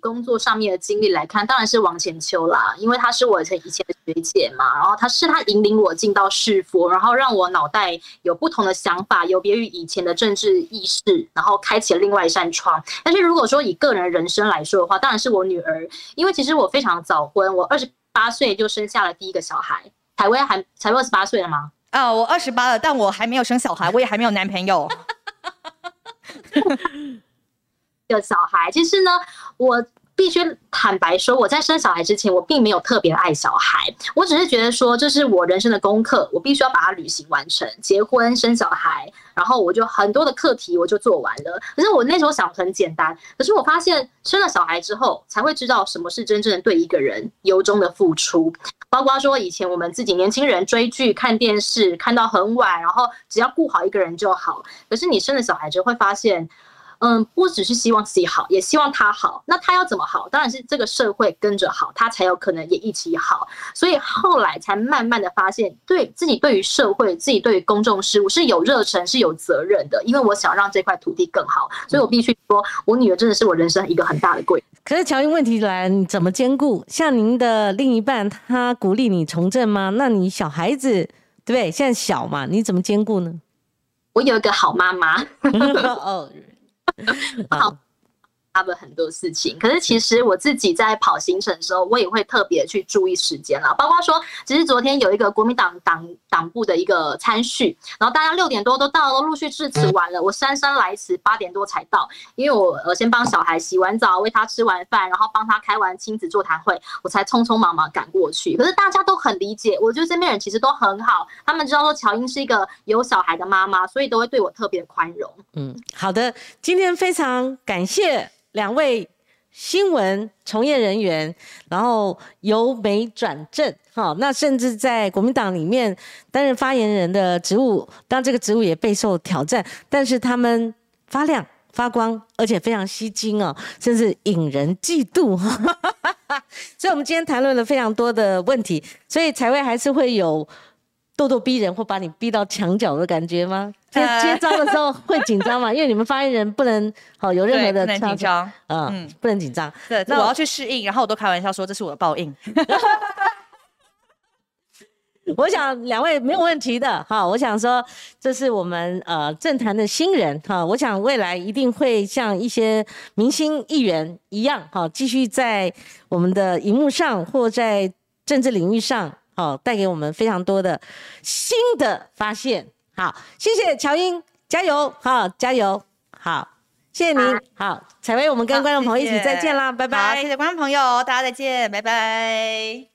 工作上面的经历来看，当然是王浅秋啦，因为她是我以前以前的学姐嘛，然后她是她引领我进到世佛，然后让我脑袋有不同的想法，有别于以前的政治意识，然后开启了另外一扇窗。但是如果说以个人人生来说的话，当然是我女儿，因为其实我非常早婚，我二十八岁就生下了第一个小孩。台威还才二十八岁了吗？啊，我二十八了，但我还没有生小孩，我也还没有男朋友。的小孩，其实呢，我必须坦白说，我在生小孩之前，我并没有特别爱小孩，我只是觉得说，这是我人生的功课，我必须要把它履行完成。结婚生小孩，然后我就很多的课题我就做完了。可是我那时候想很简单，可是我发现生了小孩之后，才会知道什么是真正的对一个人由衷的付出。包括说以前我们自己年轻人追剧、看电视，看到很晚，然后只要顾好一个人就好。可是你生了小孩之后，会发现。嗯，不只是希望自己好，也希望他好。那他要怎么好？当然是这个社会跟着好，他才有可能也一起好。所以后来才慢慢的发现，对自己对于社会、自己对于公众事务是有热忱、是有责任的。因为我想让这块土地更好，所以我必须说，我女儿真的是我人生一个很大的贵。可是乔英，问题来，你怎么兼顾？像您的另一半，他鼓励你从政吗？那你小孩子对不对？现在小嘛，你怎么兼顾呢？我有一个好妈妈。哦。好。他的很多事情，可是其实我自己在跑行程的时候，我也会特别去注意时间了。包括说，其实昨天有一个国民党党党部的一个参叙，然后大家六点多都到了，陆续致辞完了，我姗姗来迟，八点多才到，因为我呃先帮小孩洗完澡，喂他吃完饭，然后帮他开完亲子座谈会，我才匆匆忙忙赶过去。可是大家都很理解，我觉得身边人其实都很好，他们知道说乔英是一个有小孩的妈妈，所以都会对我特别宽容。嗯，好的，今天非常感谢。两位新闻从业人员，然后由美转正，哈，那甚至在国民党里面担任发言人的职务，当这个职务也备受挑战，但是他们发亮发光，而且非常吸睛哦，甚至引人嫉妒。所以，我们今天谈论了非常多的问题，所以才会还是会有。咄咄逼人或把你逼到墙角的感觉吗？接接招的时候会紧张吗？因为你们发言人不能好有任何的紧张，嗯，不能紧张。对，那我要去适应，然后我都开玩笑说这是我的报应。我想两位没有问题的哈，我想说这是我们呃政坛的新人哈，我想未来一定会像一些明星议员一样哈，继续在我们的荧幕上或在政治领域上。好，带给我们非常多的新的发现。好，谢谢乔英，加油！好，加油！好，谢谢您。好，采薇，我们跟观众朋友一起再见啦，拜拜！谢谢观众朋友，大家再见，拜拜。